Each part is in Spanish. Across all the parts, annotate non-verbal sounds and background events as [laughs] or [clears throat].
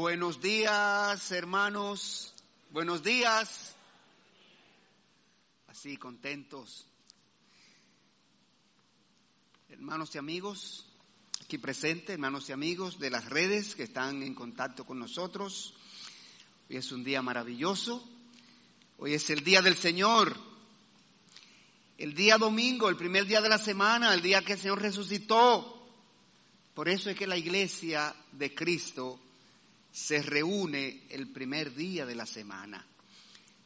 Buenos días, hermanos. Buenos días. Así, contentos. Hermanos y amigos, aquí presentes, hermanos y amigos de las redes que están en contacto con nosotros. Hoy es un día maravilloso. Hoy es el día del Señor. El día domingo, el primer día de la semana, el día que el Señor resucitó. Por eso es que la iglesia de Cristo se reúne el primer día de la semana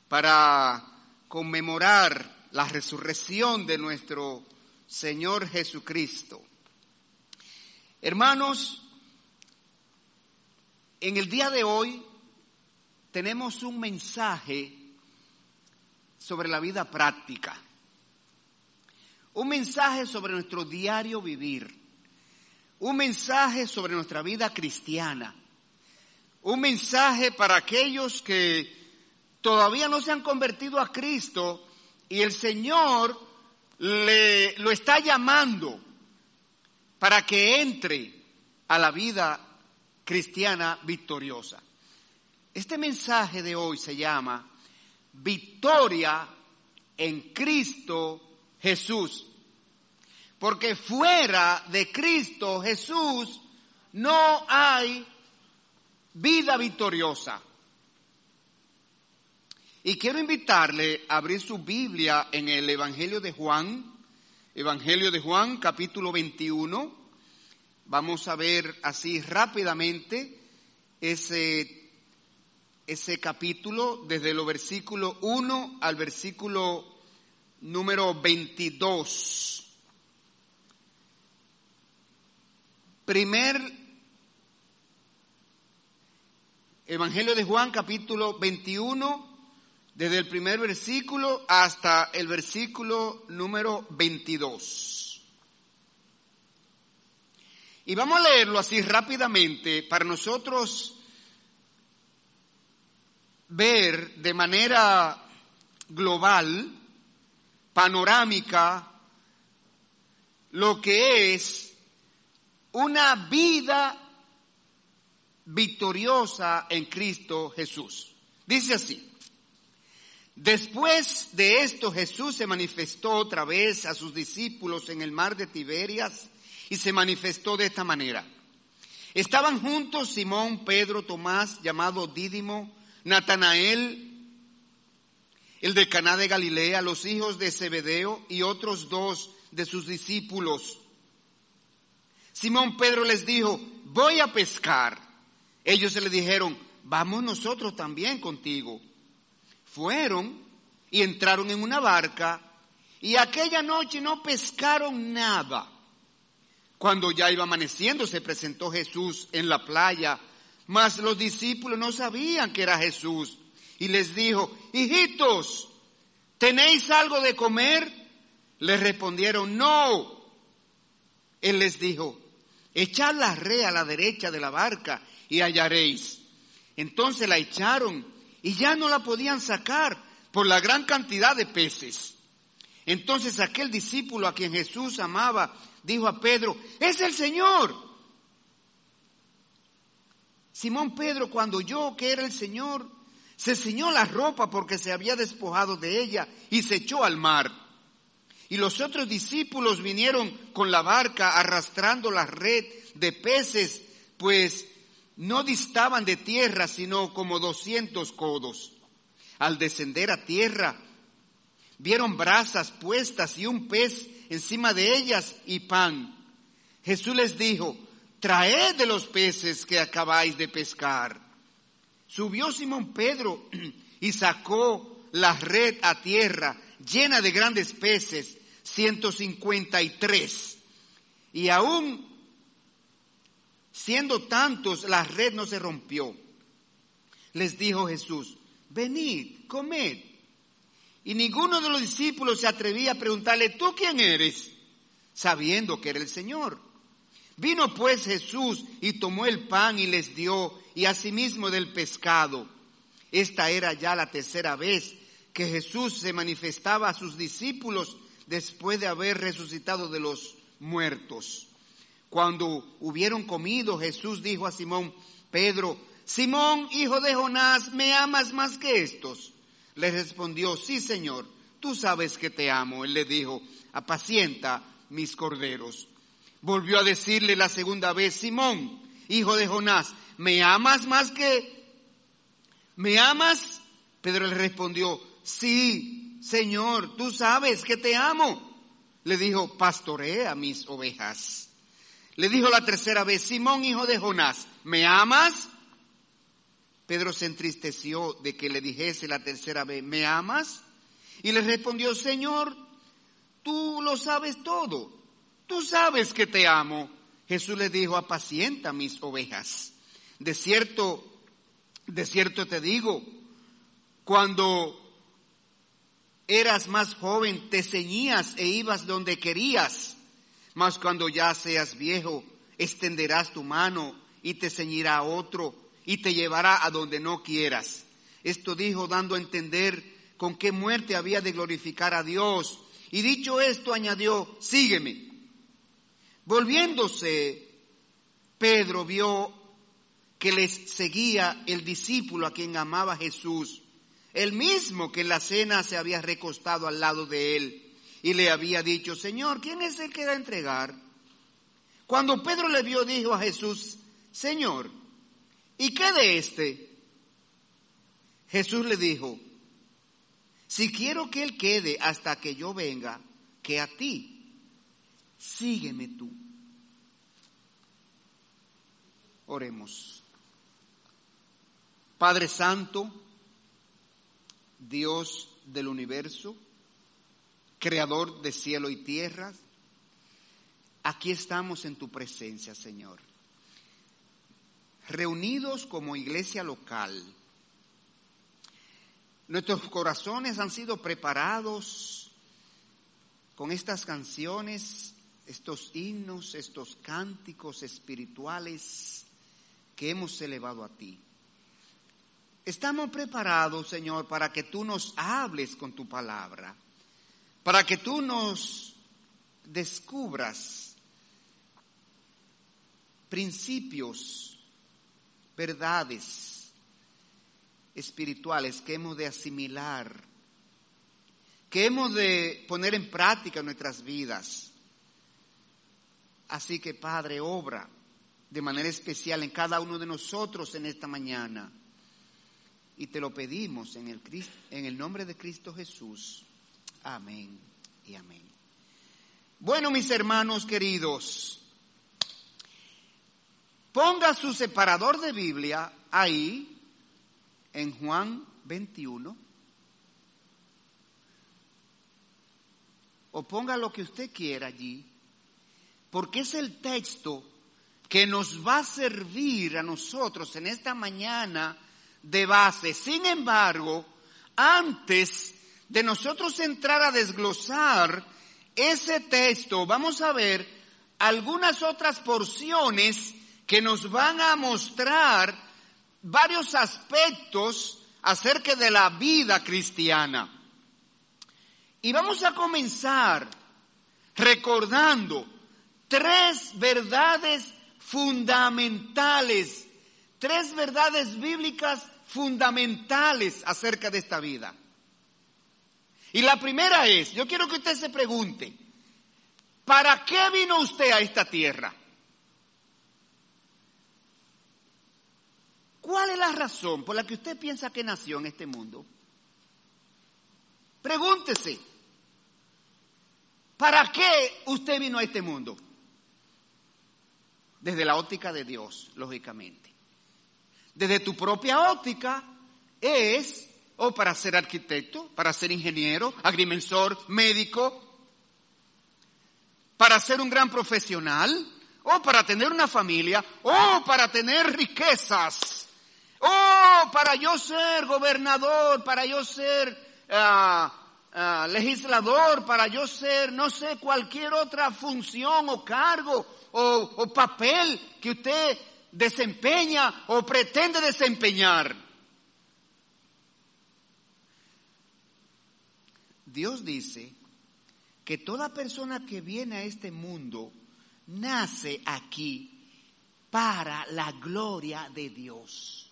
para conmemorar la resurrección de nuestro Señor Jesucristo. Hermanos, en el día de hoy tenemos un mensaje sobre la vida práctica, un mensaje sobre nuestro diario vivir, un mensaje sobre nuestra vida cristiana un mensaje para aquellos que todavía no se han convertido a Cristo y el Señor le, lo está llamando para que entre a la vida cristiana victoriosa. Este mensaje de hoy se llama Victoria en Cristo Jesús. Porque fuera de Cristo Jesús no hay vida victoriosa. Y quiero invitarle a abrir su Biblia en el Evangelio de Juan, Evangelio de Juan capítulo 21. Vamos a ver así rápidamente ese, ese capítulo desde el versículo 1 al versículo número 22. Primer Evangelio de Juan capítulo 21, desde el primer versículo hasta el versículo número 22. Y vamos a leerlo así rápidamente para nosotros ver de manera global, panorámica, lo que es una vida victoriosa en Cristo Jesús. Dice así, después de esto Jesús se manifestó otra vez a sus discípulos en el mar de Tiberias y se manifestó de esta manera. Estaban juntos Simón, Pedro, Tomás, llamado Dídimo, Natanael, el de Caná de Galilea, los hijos de Zebedeo y otros dos de sus discípulos. Simón Pedro les dijo, voy a pescar. Ellos se le dijeron, vamos nosotros también contigo. Fueron y entraron en una barca y aquella noche no pescaron nada. Cuando ya iba amaneciendo se presentó Jesús en la playa, mas los discípulos no sabían que era Jesús. Y les dijo, hijitos, ¿tenéis algo de comer? Les respondieron, no. Él les dijo, echad la red a la derecha de la barca y hallaréis. Entonces la echaron y ya no la podían sacar por la gran cantidad de peces. Entonces aquel discípulo a quien Jesús amaba dijo a Pedro, es el Señor. Simón Pedro cuando oyó que era el Señor, se ciñó la ropa porque se había despojado de ella y se echó al mar. Y los otros discípulos vinieron con la barca arrastrando la red de peces, pues no distaban de tierra sino como doscientos codos. Al descender a tierra, vieron brasas puestas y un pez encima de ellas y pan. Jesús les dijo, traed de los peces que acabáis de pescar. Subió Simón Pedro [clears throat] y sacó la red a tierra llena de grandes peces, ciento cincuenta y tres. Y aún Siendo tantos, la red no se rompió. Les dijo Jesús, venid, comed. Y ninguno de los discípulos se atrevía a preguntarle, ¿tú quién eres? Sabiendo que era el Señor. Vino pues Jesús y tomó el pan y les dio, y asimismo del pescado. Esta era ya la tercera vez que Jesús se manifestaba a sus discípulos después de haber resucitado de los muertos. Cuando hubieron comido, Jesús dijo a Simón, Pedro, Simón, hijo de Jonás, ¿me amas más que estos? Le respondió, sí, Señor, tú sabes que te amo. Él le dijo, apacienta mis corderos. Volvió a decirle la segunda vez, Simón, hijo de Jonás, ¿me amas más que... ¿Me amas? Pedro le respondió, sí, Señor, tú sabes que te amo. Le dijo, pastorea mis ovejas. Le dijo la tercera vez, Simón, hijo de Jonás, ¿me amas? Pedro se entristeció de que le dijese la tercera vez, ¿me amas? Y le respondió, Señor, tú lo sabes todo, tú sabes que te amo. Jesús le dijo, apacienta mis ovejas. De cierto, de cierto te digo, cuando eras más joven te ceñías e ibas donde querías, mas cuando ya seas viejo, extenderás tu mano y te ceñirá otro y te llevará a donde no quieras. Esto dijo dando a entender con qué muerte había de glorificar a Dios. Y dicho esto añadió, sígueme. Volviéndose, Pedro vio que les seguía el discípulo a quien amaba Jesús, el mismo que en la cena se había recostado al lado de él y le había dicho, Señor, ¿quién es el que va a entregar? Cuando Pedro le vio, dijo a Jesús, Señor, ¿Y qué de este? Jesús le dijo, si quiero que él quede hasta que yo venga, que a ti, sígueme tú. Oremos. Padre Santo, Dios del universo, Creador de cielo y tierra, aquí estamos en tu presencia, Señor reunidos como iglesia local. Nuestros corazones han sido preparados con estas canciones, estos himnos, estos cánticos espirituales que hemos elevado a ti. Estamos preparados, Señor, para que tú nos hables con tu palabra, para que tú nos descubras principios verdades espirituales que hemos de asimilar, que hemos de poner en práctica en nuestras vidas. Así que Padre, obra de manera especial en cada uno de nosotros en esta mañana. Y te lo pedimos en el, en el nombre de Cristo Jesús. Amén y amén. Bueno, mis hermanos queridos, Ponga su separador de Biblia ahí, en Juan 21. O ponga lo que usted quiera allí, porque es el texto que nos va a servir a nosotros en esta mañana de base. Sin embargo, antes de nosotros entrar a desglosar ese texto, vamos a ver algunas otras porciones que nos van a mostrar varios aspectos acerca de la vida cristiana. Y vamos a comenzar recordando tres verdades fundamentales, tres verdades bíblicas fundamentales acerca de esta vida. Y la primera es, yo quiero que usted se pregunte, ¿para qué vino usted a esta tierra? ¿Cuál es la razón por la que usted piensa que nació en este mundo? Pregúntese, ¿para qué usted vino a este mundo? Desde la óptica de Dios, lógicamente. Desde tu propia óptica es o para ser arquitecto, para ser ingeniero, agrimensor, médico, para ser un gran profesional, o para tener una familia, o para tener riquezas. Oh, para yo ser gobernador, para yo ser ah, ah, legislador, para yo ser, no sé, cualquier otra función o cargo o, o papel que usted desempeña o pretende desempeñar. Dios dice que toda persona que viene a este mundo nace aquí para la gloria de Dios.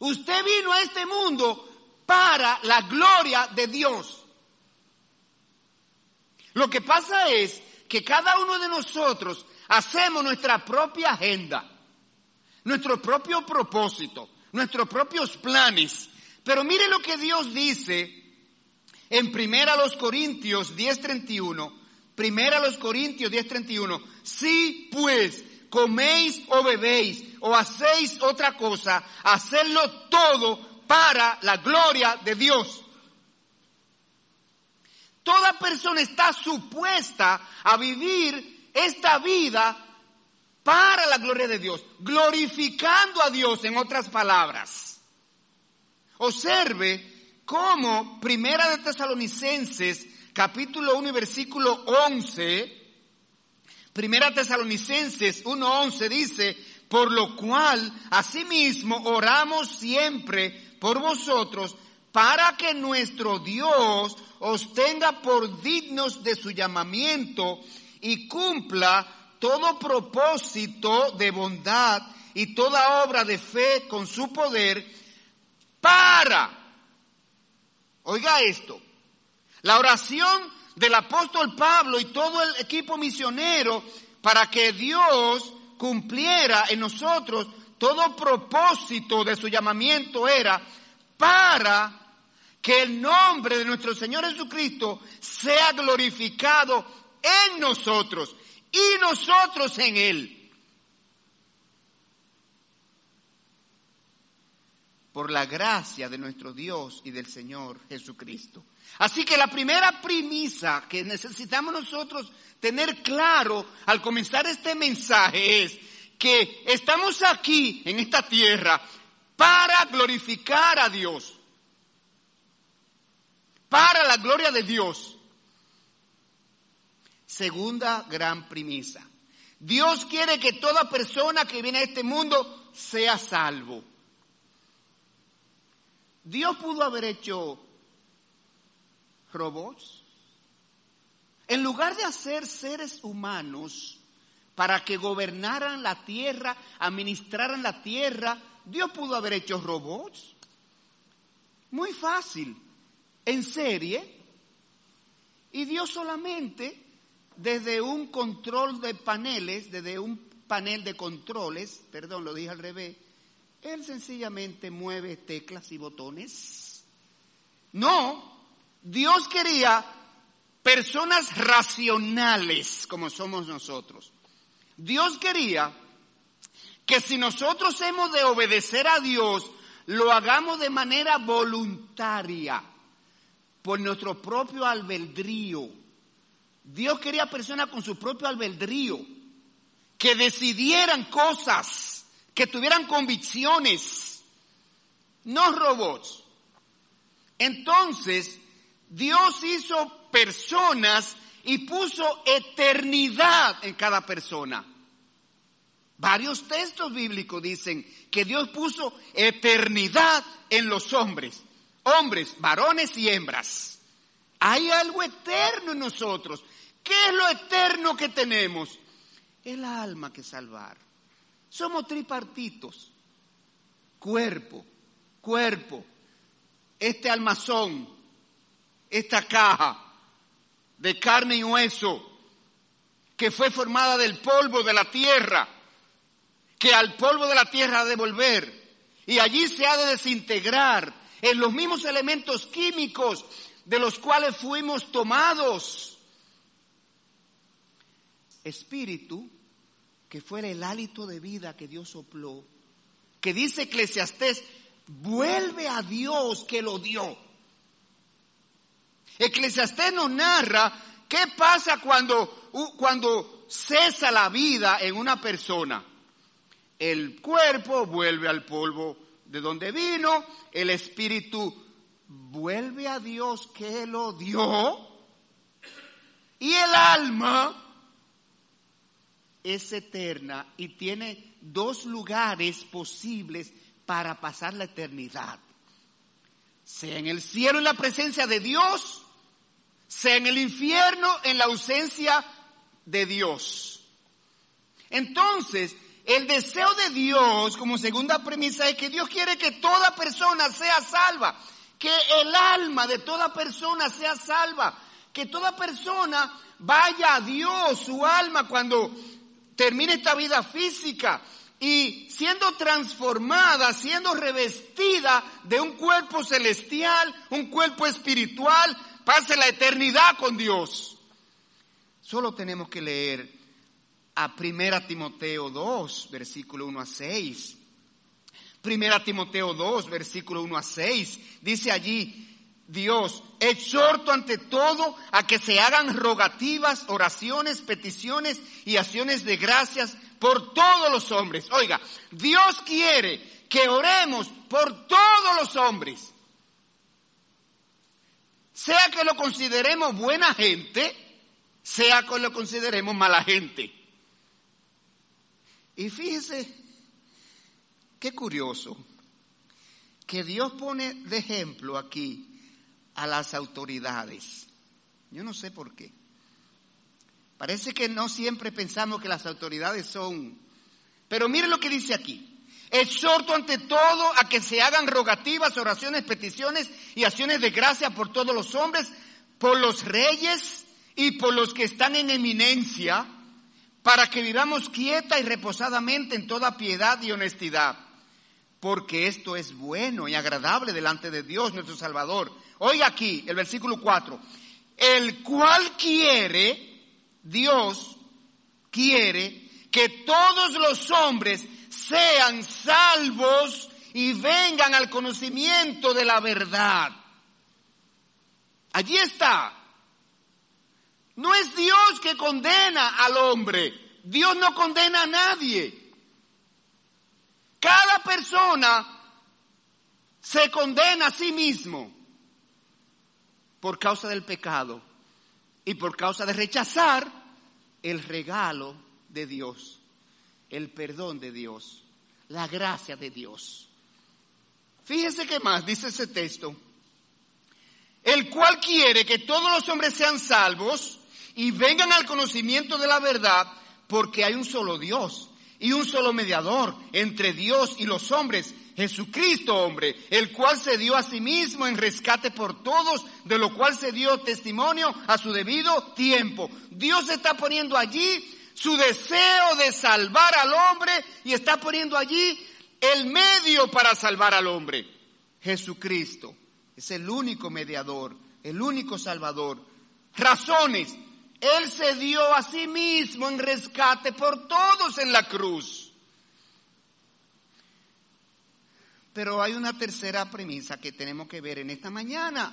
Usted vino a este mundo para la gloria de Dios. Lo que pasa es que cada uno de nosotros hacemos nuestra propia agenda, nuestro propio propósito, nuestros propios planes. Pero mire lo que Dios dice en Primera los Corintios 10:31. Primera los Corintios 10:31. Si pues coméis o bebéis o hacéis otra cosa, hacedlo todo para la gloria de Dios. Toda persona está supuesta a vivir esta vida para la gloria de Dios, glorificando a Dios en otras palabras. Observe cómo Primera de Tesalonicenses, capítulo 1 y versículo 11, Primera Tesalonicenses 1.11 dice, por lo cual asimismo oramos siempre por vosotros para que nuestro Dios os tenga por dignos de su llamamiento y cumpla todo propósito de bondad y toda obra de fe con su poder para, oiga esto, la oración del apóstol Pablo y todo el equipo misionero para que Dios cumpliera en nosotros todo propósito de su llamamiento era para que el nombre de nuestro Señor Jesucristo sea glorificado en nosotros y nosotros en Él. Por la gracia de nuestro Dios y del Señor Jesucristo. Así que la primera premisa que necesitamos nosotros tener claro al comenzar este mensaje es que estamos aquí en esta tierra para glorificar a Dios para la gloria de Dios. Segunda gran premisa. Dios quiere que toda persona que viene a este mundo sea salvo. Dios pudo haber hecho robots. En lugar de hacer seres humanos para que gobernaran la tierra, administraran la tierra, Dios pudo haber hecho robots. Muy fácil en serie y Dios solamente desde un control de paneles, desde un panel de controles, perdón, lo dije al revés, Él sencillamente mueve teclas y botones. No, Dios quería personas racionales como somos nosotros. Dios quería que si nosotros hemos de obedecer a Dios, lo hagamos de manera voluntaria por nuestro propio albedrío. Dios quería personas con su propio albedrío, que decidieran cosas, que tuvieran convicciones, no robots. Entonces, Dios hizo personas y puso eternidad en cada persona. Varios textos bíblicos dicen que Dios puso eternidad en los hombres hombres, varones y hembras. Hay algo eterno en nosotros. ¿Qué es lo eterno que tenemos? El alma que salvar. Somos tripartitos. Cuerpo, cuerpo, este almazón, esta caja de carne y hueso que fue formada del polvo de la tierra, que al polvo de la tierra ha de volver y allí se ha de desintegrar en los mismos elementos químicos de los cuales fuimos tomados. Espíritu, que fue el hálito de vida que Dios sopló, que dice Eclesiastés, vuelve a Dios que lo dio. Eclesiastés nos narra qué pasa cuando, cuando cesa la vida en una persona. El cuerpo vuelve al polvo de donde vino, el Espíritu vuelve a Dios que lo dio y el alma es eterna y tiene dos lugares posibles para pasar la eternidad. Sea en el cielo en la presencia de Dios, sea en el infierno en la ausencia de Dios. Entonces, el deseo de Dios como segunda premisa es que Dios quiere que toda persona sea salva, que el alma de toda persona sea salva, que toda persona vaya a Dios, su alma, cuando termine esta vida física y siendo transformada, siendo revestida de un cuerpo celestial, un cuerpo espiritual, pase la eternidad con Dios. Solo tenemos que leer a Primera Timoteo 2, versículo 1 a 6. Primera Timoteo 2, versículo 1 a 6. Dice allí, Dios, exhorto ante todo a que se hagan rogativas, oraciones, peticiones y acciones de gracias por todos los hombres. Oiga, Dios quiere que oremos por todos los hombres. Sea que lo consideremos buena gente, sea que lo consideremos mala gente. Y fíjese, qué curioso, que Dios pone de ejemplo aquí a las autoridades. Yo no sé por qué. Parece que no siempre pensamos que las autoridades son... Pero mire lo que dice aquí. Exhorto ante todo a que se hagan rogativas, oraciones, peticiones y acciones de gracia por todos los hombres, por los reyes y por los que están en eminencia, para que vivamos quieta y reposadamente en toda piedad y honestidad, porque esto es bueno y agradable delante de Dios nuestro Salvador. Oiga aquí el versículo 4, el cual quiere Dios quiere que todos los hombres sean salvos y vengan al conocimiento de la verdad. Allí está. No es Dios que condena al hombre. Dios no condena a nadie. Cada persona se condena a sí mismo por causa del pecado y por causa de rechazar el regalo de Dios, el perdón de Dios, la gracia de Dios. Fíjese qué más dice ese texto. El cual quiere que todos los hombres sean salvos y vengan al conocimiento de la verdad, porque hay un solo Dios y un solo mediador entre Dios y los hombres, Jesucristo hombre, el cual se dio a sí mismo en rescate por todos, de lo cual se dio testimonio a su debido tiempo. Dios está poniendo allí su deseo de salvar al hombre y está poniendo allí el medio para salvar al hombre. Jesucristo es el único mediador, el único salvador. Razones. Él se dio a sí mismo en rescate por todos en la cruz. Pero hay una tercera premisa que tenemos que ver en esta mañana,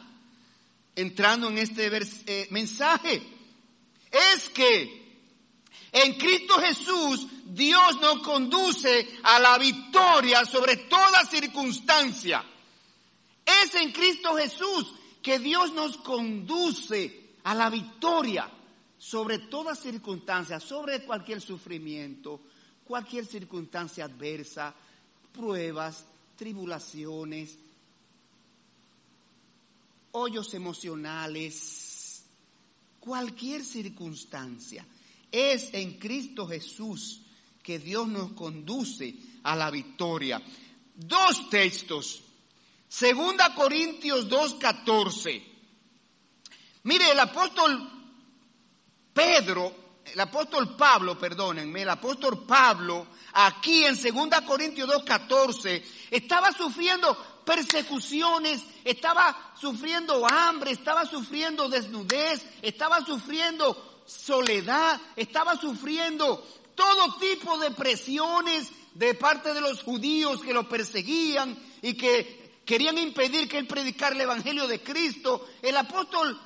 entrando en este eh, mensaje. Es que en Cristo Jesús Dios nos conduce a la victoria sobre toda circunstancia. Es en Cristo Jesús que Dios nos conduce a la victoria sobre toda circunstancia, sobre cualquier sufrimiento, cualquier circunstancia adversa, pruebas, tribulaciones, hoyos emocionales, cualquier circunstancia. Es en Cristo Jesús que Dios nos conduce a la victoria. Dos textos. Segunda Corintios 2.14. Mire, el apóstol Pedro, el apóstol Pablo, perdónenme, el apóstol Pablo aquí en 2 Corintios 2.14, estaba sufriendo persecuciones, estaba sufriendo hambre, estaba sufriendo desnudez, estaba sufriendo soledad, estaba sufriendo todo tipo de presiones de parte de los judíos que lo perseguían y que querían impedir que él predicara el Evangelio de Cristo. El apóstol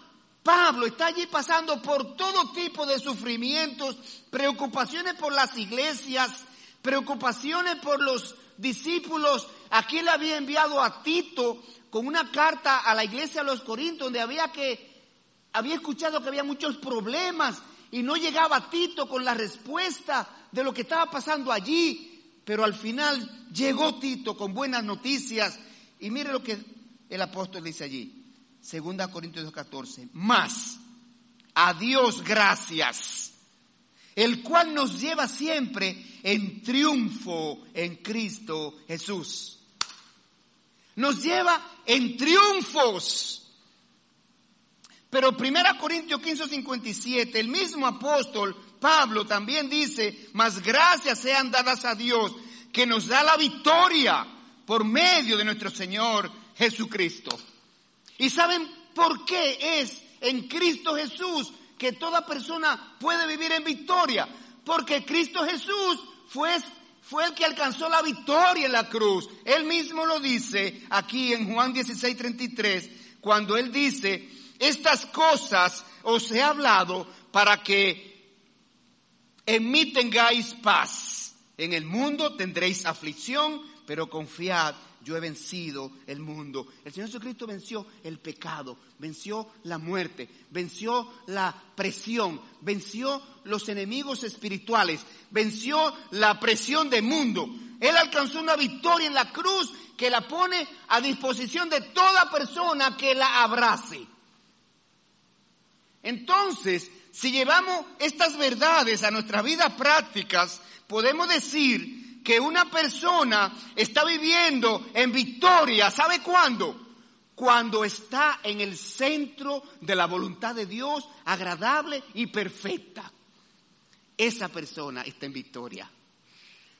Pablo está allí pasando por todo tipo de sufrimientos, preocupaciones por las iglesias, preocupaciones por los discípulos. Aquí le había enviado a Tito con una carta a la iglesia de los Corintios donde había que, había escuchado que había muchos problemas y no llegaba Tito con la respuesta de lo que estaba pasando allí. Pero al final llegó Tito con buenas noticias y mire lo que el apóstol dice allí. Segunda Corintios 2.14. Más, a Dios gracias el cual nos lleva siempre en triunfo en Cristo Jesús. Nos lleva en triunfos. Pero 1 Corintios 15, 57, el mismo apóstol Pablo también dice, más gracias sean dadas a Dios que nos da la victoria por medio de nuestro Señor Jesucristo. ¿Y saben por qué es en Cristo Jesús que toda persona puede vivir en victoria? Porque Cristo Jesús fue, fue el que alcanzó la victoria en la cruz. Él mismo lo dice aquí en Juan 16, 33, cuando él dice, estas cosas os he hablado para que en mí tengáis paz. En el mundo tendréis aflicción, pero confiad, yo he vencido el mundo. El Señor Jesucristo venció el pecado, venció la muerte, venció la presión, venció los enemigos espirituales, venció la presión del mundo. Él alcanzó una victoria en la cruz que la pone a disposición de toda persona que la abrace. Entonces, si llevamos estas verdades a nuestras vidas prácticas, podemos decir que una persona está viviendo en victoria, ¿sabe cuándo? Cuando está en el centro de la voluntad de Dios, agradable y perfecta. Esa persona está en victoria.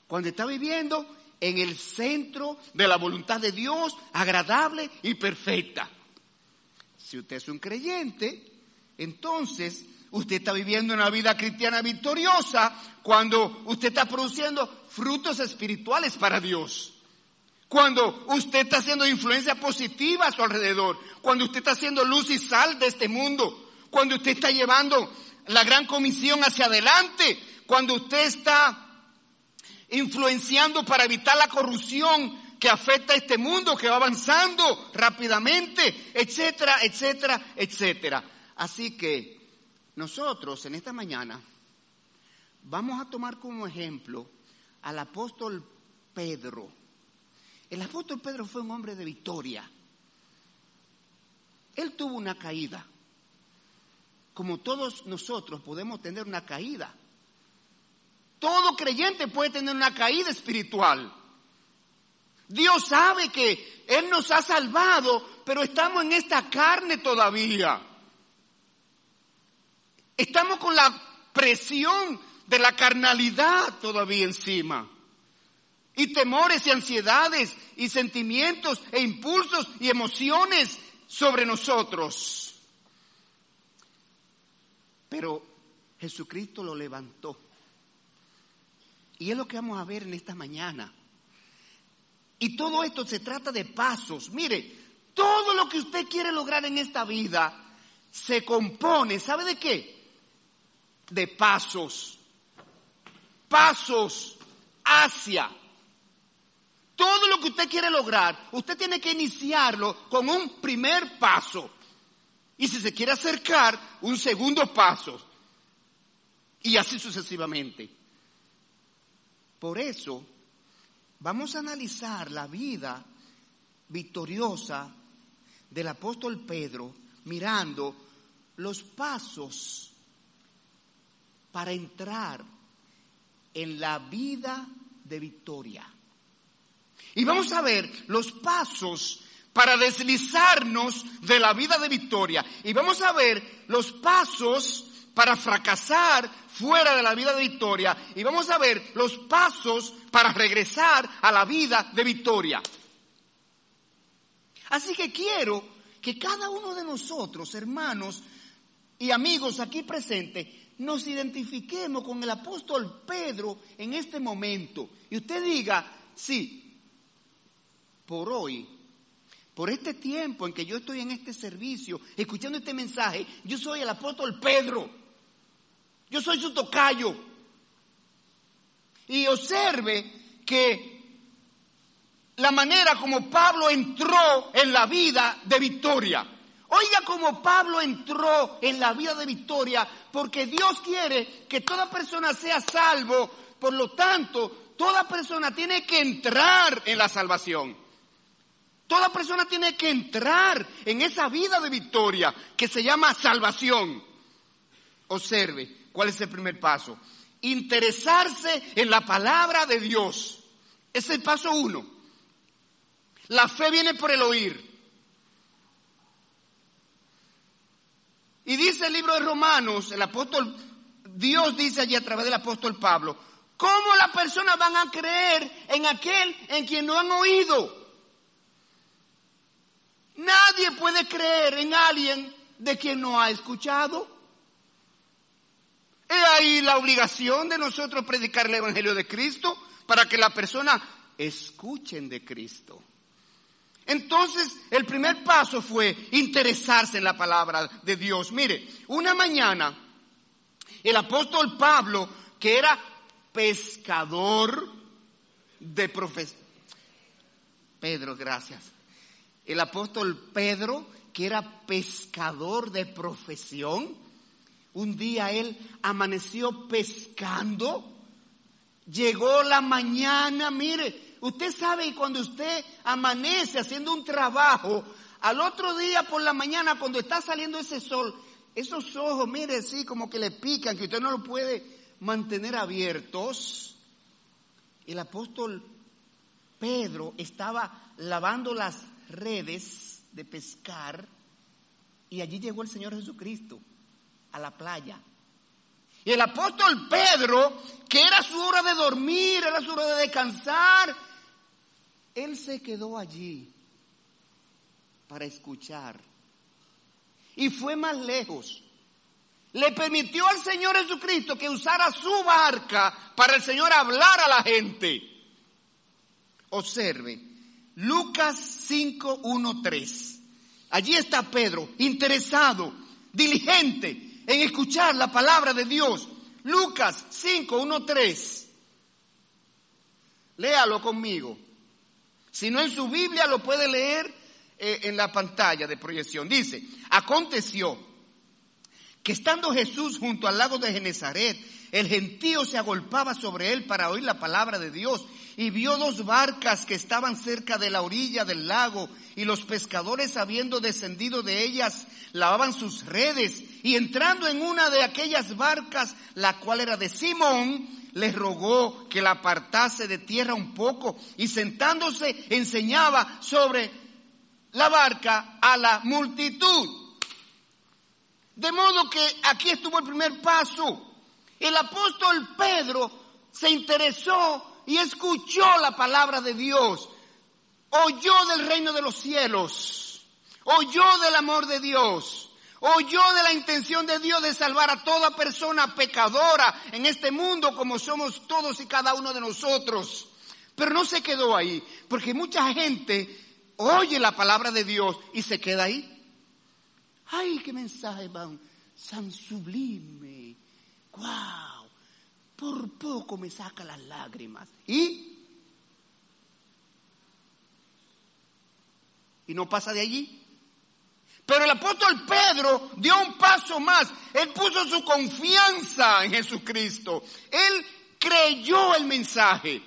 Cuando está viviendo en el centro de la voluntad de Dios, agradable y perfecta. Si usted es un creyente, entonces, usted está viviendo una vida cristiana victoriosa cuando usted está produciendo frutos espirituales para Dios. Cuando usted está haciendo influencia positiva a su alrededor. Cuando usted está haciendo luz y sal de este mundo. Cuando usted está llevando la gran comisión hacia adelante. Cuando usted está influenciando para evitar la corrupción que afecta a este mundo, que va avanzando rápidamente, etcétera, etcétera, etcétera. Así que nosotros en esta mañana vamos a tomar como ejemplo al apóstol Pedro. El apóstol Pedro fue un hombre de victoria. Él tuvo una caída. Como todos nosotros podemos tener una caída. Todo creyente puede tener una caída espiritual. Dios sabe que Él nos ha salvado, pero estamos en esta carne todavía. Estamos con la presión de la carnalidad todavía encima. Y temores y ansiedades y sentimientos e impulsos y emociones sobre nosotros. Pero Jesucristo lo levantó. Y es lo que vamos a ver en esta mañana. Y todo esto se trata de pasos. Mire, todo lo que usted quiere lograr en esta vida se compone, ¿sabe de qué? De pasos, pasos hacia. Todo lo que usted quiere lograr, usted tiene que iniciarlo con un primer paso. Y si se quiere acercar, un segundo paso. Y así sucesivamente. Por eso, vamos a analizar la vida victoriosa del apóstol Pedro mirando los pasos para entrar en la vida de victoria. Y vamos a ver los pasos para deslizarnos de la vida de victoria. Y vamos a ver los pasos para fracasar fuera de la vida de victoria. Y vamos a ver los pasos para regresar a la vida de victoria. Así que quiero que cada uno de nosotros, hermanos y amigos aquí presentes, nos identifiquemos con el apóstol Pedro en este momento y usted diga, sí, por hoy, por este tiempo en que yo estoy en este servicio, escuchando este mensaje, yo soy el apóstol Pedro, yo soy su tocayo. Y observe que la manera como Pablo entró en la vida de victoria. Oiga cómo Pablo entró en la vida de victoria, porque Dios quiere que toda persona sea salvo, por lo tanto, toda persona tiene que entrar en la salvación. Toda persona tiene que entrar en esa vida de victoria que se llama salvación. Observe cuál es el primer paso. interesarse en la palabra de Dios. Es el paso uno. La fe viene por el oír. Y dice el libro de Romanos, el apóstol, Dios dice allí a través del apóstol Pablo, ¿cómo las personas van a creer en aquel en quien no han oído? Nadie puede creer en alguien de quien no ha escuchado. He ahí la obligación de nosotros predicar el Evangelio de Cristo para que la persona escuchen de Cristo. Entonces, el primer paso fue interesarse en la palabra de Dios. Mire, una mañana, el apóstol Pablo, que era pescador de profesión, Pedro, gracias. El apóstol Pedro, que era pescador de profesión, un día él amaneció pescando, llegó la mañana, mire, usted sabe cuando usted amanece haciendo un trabajo, al otro día por la mañana cuando está saliendo ese sol, esos ojos, mire, sí, como que le pican, que usted no lo puede mantener abiertos. El apóstol Pedro estaba lavando las redes de pescar y allí llegó el Señor Jesucristo a la playa. Y el apóstol Pedro, que era su hora de dormir, era su hora de descansar, él se quedó allí para escuchar. Y fue más lejos. Le permitió al Señor Jesucristo que usara su barca para el Señor hablar a la gente. Observe, Lucas 5, 1, 3. Allí está Pedro, interesado, diligente, en escuchar la palabra de Dios. Lucas 5, 1, 3. Léalo conmigo. Si no en su Biblia lo puede leer eh, en la pantalla de proyección. Dice, aconteció que estando Jesús junto al lago de Genezaret, el gentío se agolpaba sobre él para oír la palabra de Dios y vio dos barcas que estaban cerca de la orilla del lago y los pescadores habiendo descendido de ellas lavaban sus redes y entrando en una de aquellas barcas, la cual era de Simón, les rogó que la apartase de tierra un poco y sentándose enseñaba sobre la barca a la multitud. De modo que aquí estuvo el primer paso. El apóstol Pedro se interesó y escuchó la palabra de Dios, oyó del reino de los cielos, oyó del amor de Dios, oyó de la intención de Dios de salvar a toda persona pecadora en este mundo como somos todos y cada uno de nosotros. Pero no se quedó ahí, porque mucha gente oye la palabra de Dios y se queda ahí. Ay, qué mensaje van, tan sublime. ¡Guau! por poco me saca las lágrimas. ¿Y? Y no pasa de allí. Pero el apóstol Pedro dio un paso más. Él puso su confianza en Jesucristo. Él creyó el mensaje.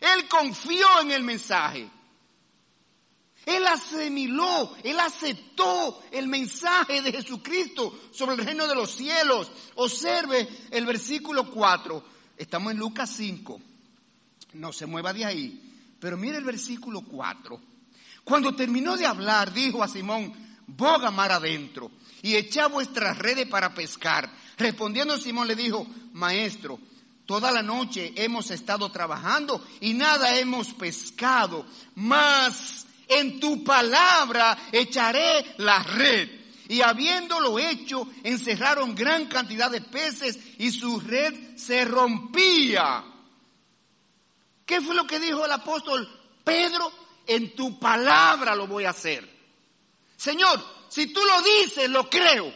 Él confió en el mensaje. Él asimiló, él aceptó el mensaje de Jesucristo sobre el reino de los cielos. Observe el versículo 4. Estamos en Lucas 5. No se mueva de ahí. Pero mire el versículo 4. Cuando terminó de hablar, dijo a Simón, boga mar adentro y echa vuestras redes para pescar. Respondiendo Simón le dijo, maestro, toda la noche hemos estado trabajando y nada hemos pescado, mas en tu palabra echaré la red. Y habiéndolo hecho, encerraron gran cantidad de peces y su red se rompía. ¿Qué fue lo que dijo el apóstol Pedro? En tu palabra lo voy a hacer. Señor, si tú lo dices, lo creo.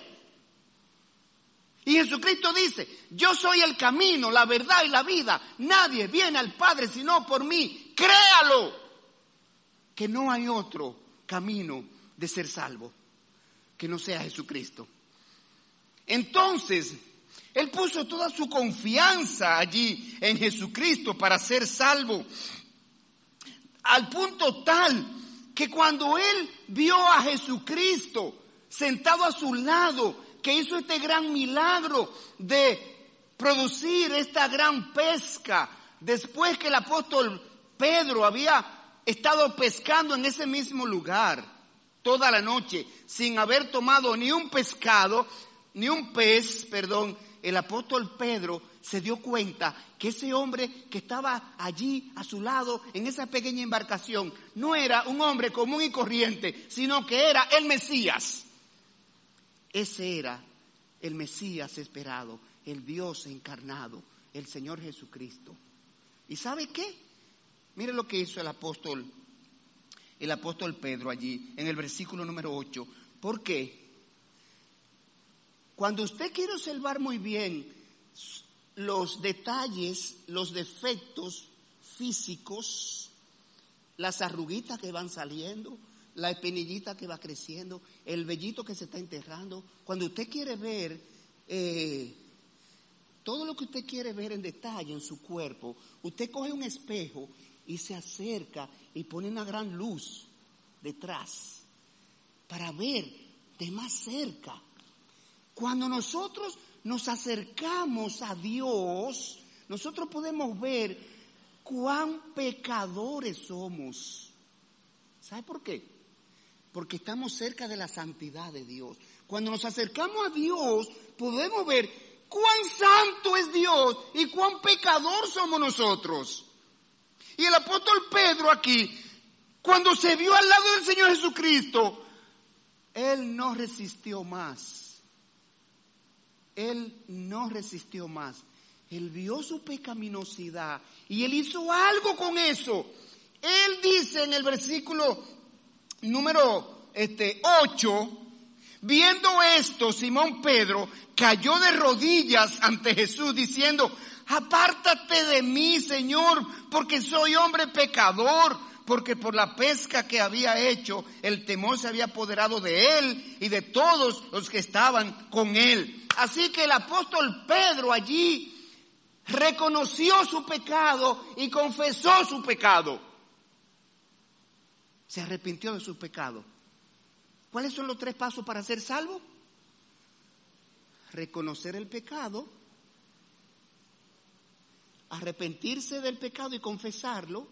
Y Jesucristo dice, yo soy el camino, la verdad y la vida. Nadie viene al Padre sino por mí. Créalo que no hay otro camino de ser salvo que no sea Jesucristo. Entonces, él puso toda su confianza allí en Jesucristo para ser salvo. Al punto tal que cuando él vio a Jesucristo sentado a su lado, que hizo este gran milagro de producir esta gran pesca después que el apóstol Pedro había estado pescando en ese mismo lugar toda la noche sin haber tomado ni un pescado, ni un pez, perdón, el apóstol Pedro se dio cuenta que ese hombre que estaba allí a su lado en esa pequeña embarcación no era un hombre común y corriente, sino que era el Mesías. Ese era el Mesías esperado, el Dios encarnado, el Señor Jesucristo. ¿Y sabe qué? Mire lo que hizo el apóstol, el apóstol Pedro allí en el versículo número 8. ¿Por qué? Cuando usted quiere observar muy bien los detalles, los defectos físicos, las arruguitas que van saliendo, la espinillita que va creciendo, el vellito que se está enterrando. Cuando usted quiere ver eh, todo lo que usted quiere ver en detalle en su cuerpo, usted coge un espejo y se acerca y pone una gran luz detrás para ver de más cerca. Cuando nosotros nos acercamos a Dios, nosotros podemos ver cuán pecadores somos. ¿Sabe por qué? porque estamos cerca de la santidad de Dios. Cuando nos acercamos a Dios, podemos ver cuán santo es Dios y cuán pecador somos nosotros. Y el apóstol Pedro aquí, cuando se vio al lado del Señor Jesucristo, él no resistió más. Él no resistió más. Él vio su pecaminosidad y él hizo algo con eso. Él dice en el versículo número este, 8, viendo esto, Simón Pedro cayó de rodillas ante Jesús diciendo, apártate de mí, Señor, porque soy hombre pecador, porque por la pesca que había hecho, el temor se había apoderado de él y de todos los que estaban con él. Así que el apóstol Pedro allí reconoció su pecado y confesó su pecado se arrepintió de su pecado. ¿Cuáles son los tres pasos para ser salvo? Reconocer el pecado, arrepentirse del pecado y confesarlo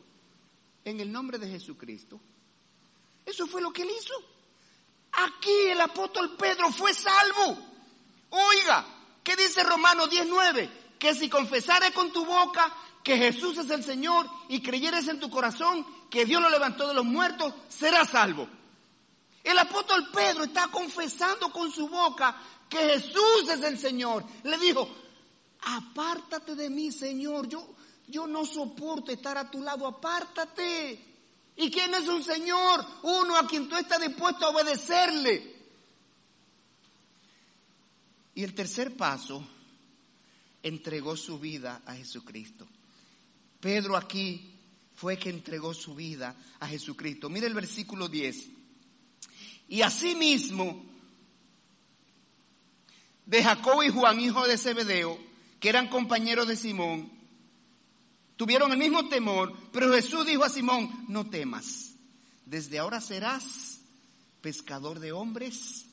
en el nombre de Jesucristo. Eso fue lo que él hizo. Aquí el apóstol Pedro fue salvo. Oiga, ¿qué dice Romanos 19? Que si confesares con tu boca que Jesús es el Señor y creyeres en tu corazón que Dios lo levantó de los muertos, serás salvo. El apóstol Pedro está confesando con su boca que Jesús es el Señor. Le dijo, apártate de mí, Señor. Yo, yo no soporto estar a tu lado, apártate. ¿Y quién es un Señor? Uno a quien tú estás dispuesto a obedecerle. Y el tercer paso, entregó su vida a Jesucristo. Pedro aquí fue que entregó su vida a Jesucristo. Mire el versículo 10. Y asimismo, de Jacob y Juan, hijo de Zebedeo, que eran compañeros de Simón, tuvieron el mismo temor, pero Jesús dijo a Simón, no temas, desde ahora serás pescador de hombres.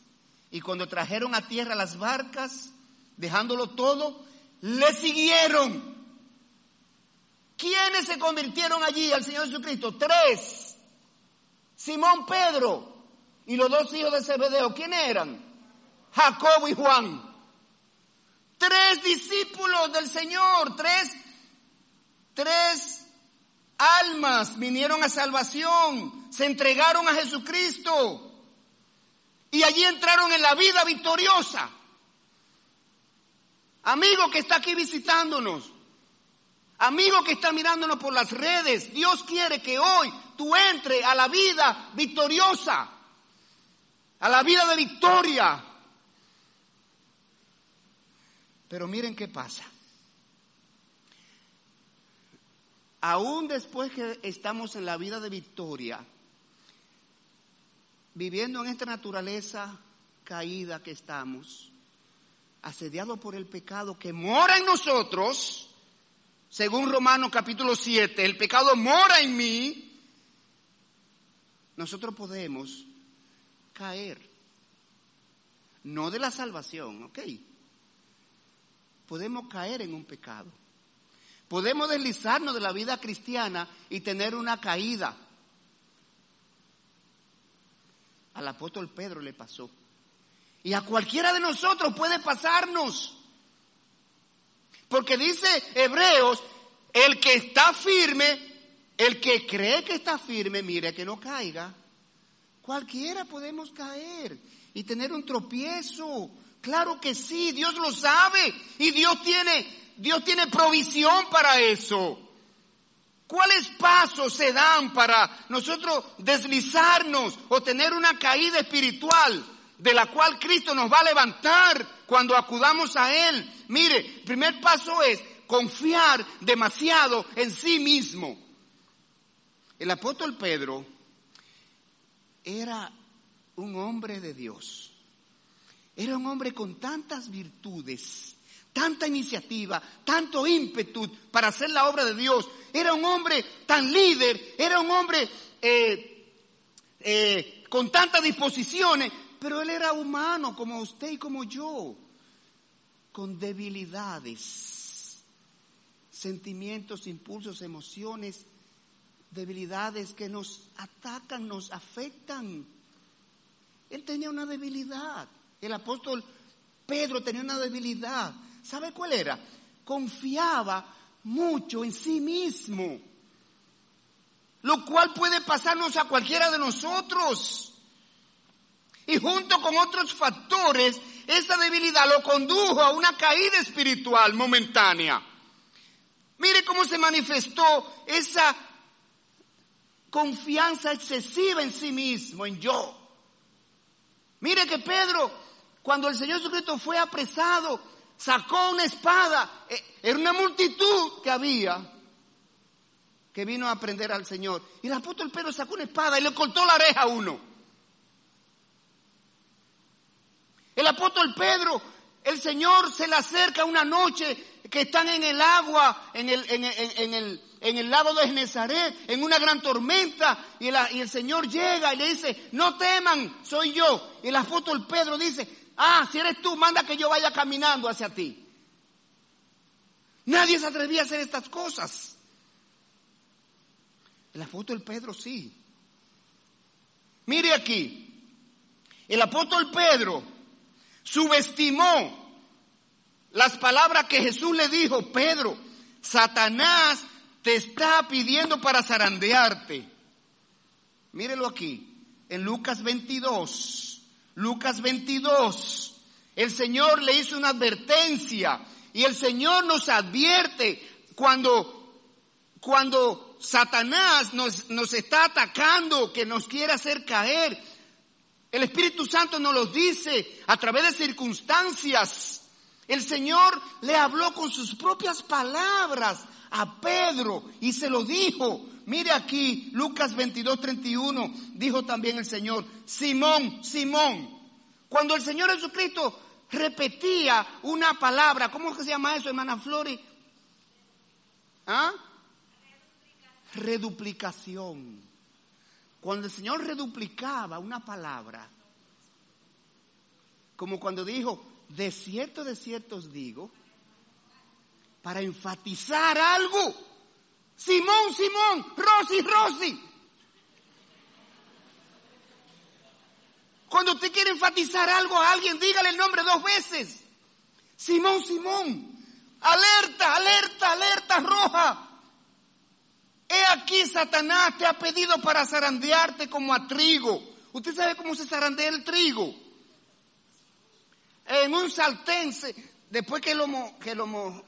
Y cuando trajeron a tierra las barcas, dejándolo todo, le siguieron. ¿Quiénes se convirtieron allí al Señor Jesucristo? Tres. Simón Pedro y los dos hijos de Zebedeo. ¿Quién eran? Jacobo y Juan. Tres discípulos del Señor, tres, tres almas vinieron a salvación, se entregaron a Jesucristo y allí entraron en la vida victoriosa. Amigo que está aquí visitándonos, Amigo que está mirándonos por las redes, Dios quiere que hoy tú entres a la vida victoriosa, a la vida de victoria. Pero miren qué pasa. Aún después que estamos en la vida de victoria, viviendo en esta naturaleza caída que estamos, asediados por el pecado que mora en nosotros, según Romanos capítulo 7, el pecado mora en mí, nosotros podemos caer. No de la salvación, ¿ok? podemos caer en un pecado. Podemos deslizarnos de la vida cristiana y tener una caída. Al apóstol Pedro le pasó. Y a cualquiera de nosotros puede pasarnos. Porque dice Hebreos, el que está firme, el que cree que está firme, mire que no caiga. Cualquiera podemos caer y tener un tropiezo. Claro que sí, Dios lo sabe y Dios tiene Dios tiene provisión para eso. ¿Cuáles pasos se dan para nosotros deslizarnos o tener una caída espiritual de la cual Cristo nos va a levantar cuando acudamos a Él? Mire, el primer paso es confiar demasiado en sí mismo. El apóstol Pedro era un hombre de Dios. Era un hombre con tantas virtudes tanta iniciativa, tanto ímpetu para hacer la obra de Dios. Era un hombre tan líder, era un hombre eh, eh, con tantas disposiciones, pero él era humano como usted y como yo, con debilidades, sentimientos, impulsos, emociones, debilidades que nos atacan, nos afectan. Él tenía una debilidad. El apóstol Pedro tenía una debilidad. ¿Sabe cuál era? Confiaba mucho en sí mismo. Lo cual puede pasarnos a cualquiera de nosotros. Y junto con otros factores, esa debilidad lo condujo a una caída espiritual momentánea. Mire cómo se manifestó esa confianza excesiva en sí mismo, en yo. Mire que Pedro, cuando el Señor Jesucristo fue apresado, sacó una espada. Eh, era una multitud que había que vino a aprender al Señor. Y el apóstol Pedro sacó una espada y le cortó la oreja a uno. El apóstol Pedro, el Señor se le acerca una noche que están en el agua, en el, en, el, en el lago de Genezaret, en una gran tormenta, y el, y el Señor llega y le dice, no teman, soy yo. Y el apóstol Pedro dice, Ah, si eres tú, manda que yo vaya caminando hacia ti. Nadie se atrevía a hacer estas cosas. El apóstol Pedro sí. Mire aquí, el apóstol Pedro subestimó las palabras que Jesús le dijo, Pedro, Satanás te está pidiendo para zarandearte. Mírelo aquí, en Lucas 22. Lucas 22, el Señor le hizo una advertencia y el Señor nos advierte cuando, cuando Satanás nos, nos está atacando, que nos quiere hacer caer. El Espíritu Santo nos lo dice a través de circunstancias. El Señor le habló con sus propias palabras a Pedro y se lo dijo. Mire aquí, Lucas 22, 31, dijo también el Señor, Simón, Simón, cuando el Señor Jesucristo repetía una palabra, ¿cómo se llama eso, hermana Flori? ¿Ah? Reduplicación. Cuando el Señor reduplicaba una palabra, como cuando dijo, de cierto, de cierto os digo, para enfatizar algo, Simón, Simón, Rosy, Rosy. Cuando usted quiere enfatizar algo a alguien, dígale el nombre dos veces. Simón, Simón. Alerta, alerta, alerta roja. He aquí Satanás te ha pedido para zarandearte como a trigo. ¿Usted sabe cómo se zarandea el trigo? En un saltense, después que lo, que lo,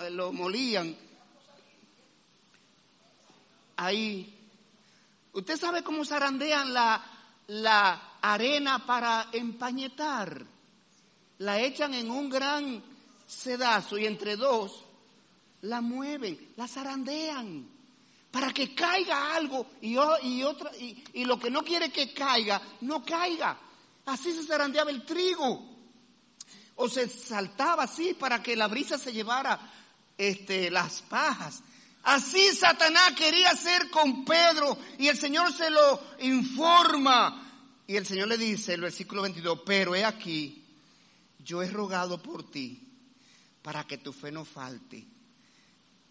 lo molían, ahí. ¿Usted sabe cómo zarandean la, la arena para empañetar? La echan en un gran sedazo y entre dos la mueven, la zarandean para que caiga algo y, y, otra, y, y lo que no quiere que caiga, no caiga. Así se zarandeaba el trigo. O se saltaba así para que la brisa se llevara este, las pajas. Así Satanás quería hacer con Pedro y el Señor se lo informa. Y el Señor le dice, el versículo 22, pero he aquí, yo he rogado por ti, para que tu fe no falte.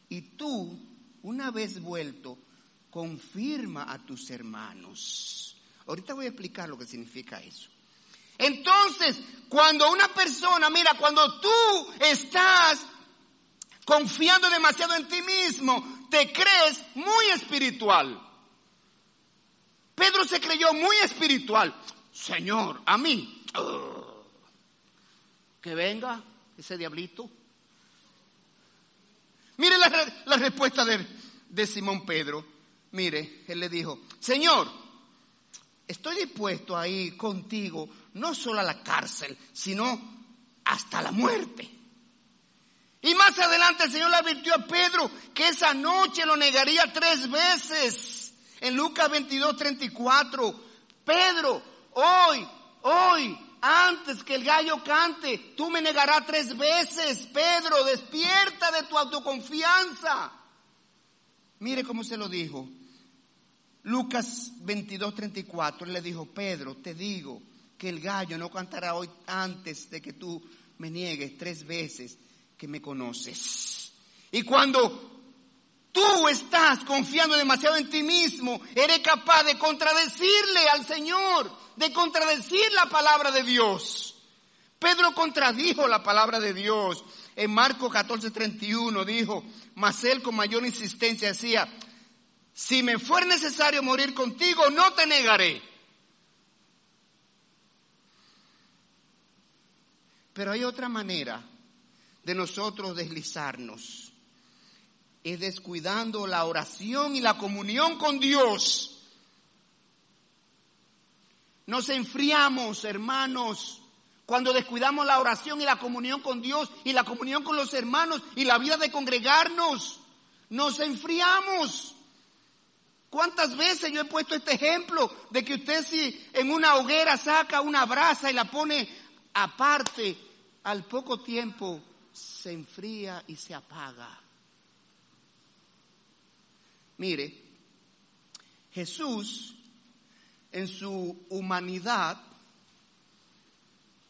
Y tú, una vez vuelto, confirma a tus hermanos. Ahorita voy a explicar lo que significa eso. Entonces, cuando una persona, mira, cuando tú estás confiando demasiado en ti mismo, te crees muy espiritual. Pedro se creyó muy espiritual. Señor, a mí, que venga ese diablito. Mire la, respuesta de, de Simón Pedro. Mire, él le dijo, Señor, estoy dispuesto a ir contigo, no solo a la cárcel, sino hasta la muerte. Y más adelante el Señor le advirtió a Pedro que esa noche lo negaría tres veces. En Lucas 22, 34, Pedro, hoy, hoy, antes que el gallo cante, tú me negarás tres veces. Pedro, despierta de tu autoconfianza. Mire cómo se lo dijo. Lucas 22, 34, él le dijo, Pedro, te digo que el gallo no cantará hoy antes de que tú me niegues tres veces que me conoces. Y cuando tú estás confiando demasiado en ti mismo, eres capaz de contradecirle al Señor, de contradecir la palabra de Dios. Pedro contradijo la palabra de Dios. En Marcos 14, 31 dijo, mas él con mayor insistencia decía, si me fuera necesario morir contigo, no te negaré. Pero hay otra manera de nosotros deslizarnos. Es descuidando la oración y la comunión con Dios. Nos enfriamos, hermanos, cuando descuidamos la oración y la comunión con Dios y la comunión con los hermanos y la vida de congregarnos. Nos enfriamos. ¿Cuántas veces yo he puesto este ejemplo de que usted si en una hoguera saca una brasa y la pone aparte, al poco tiempo se enfría y se apaga? Mire, Jesús en su humanidad,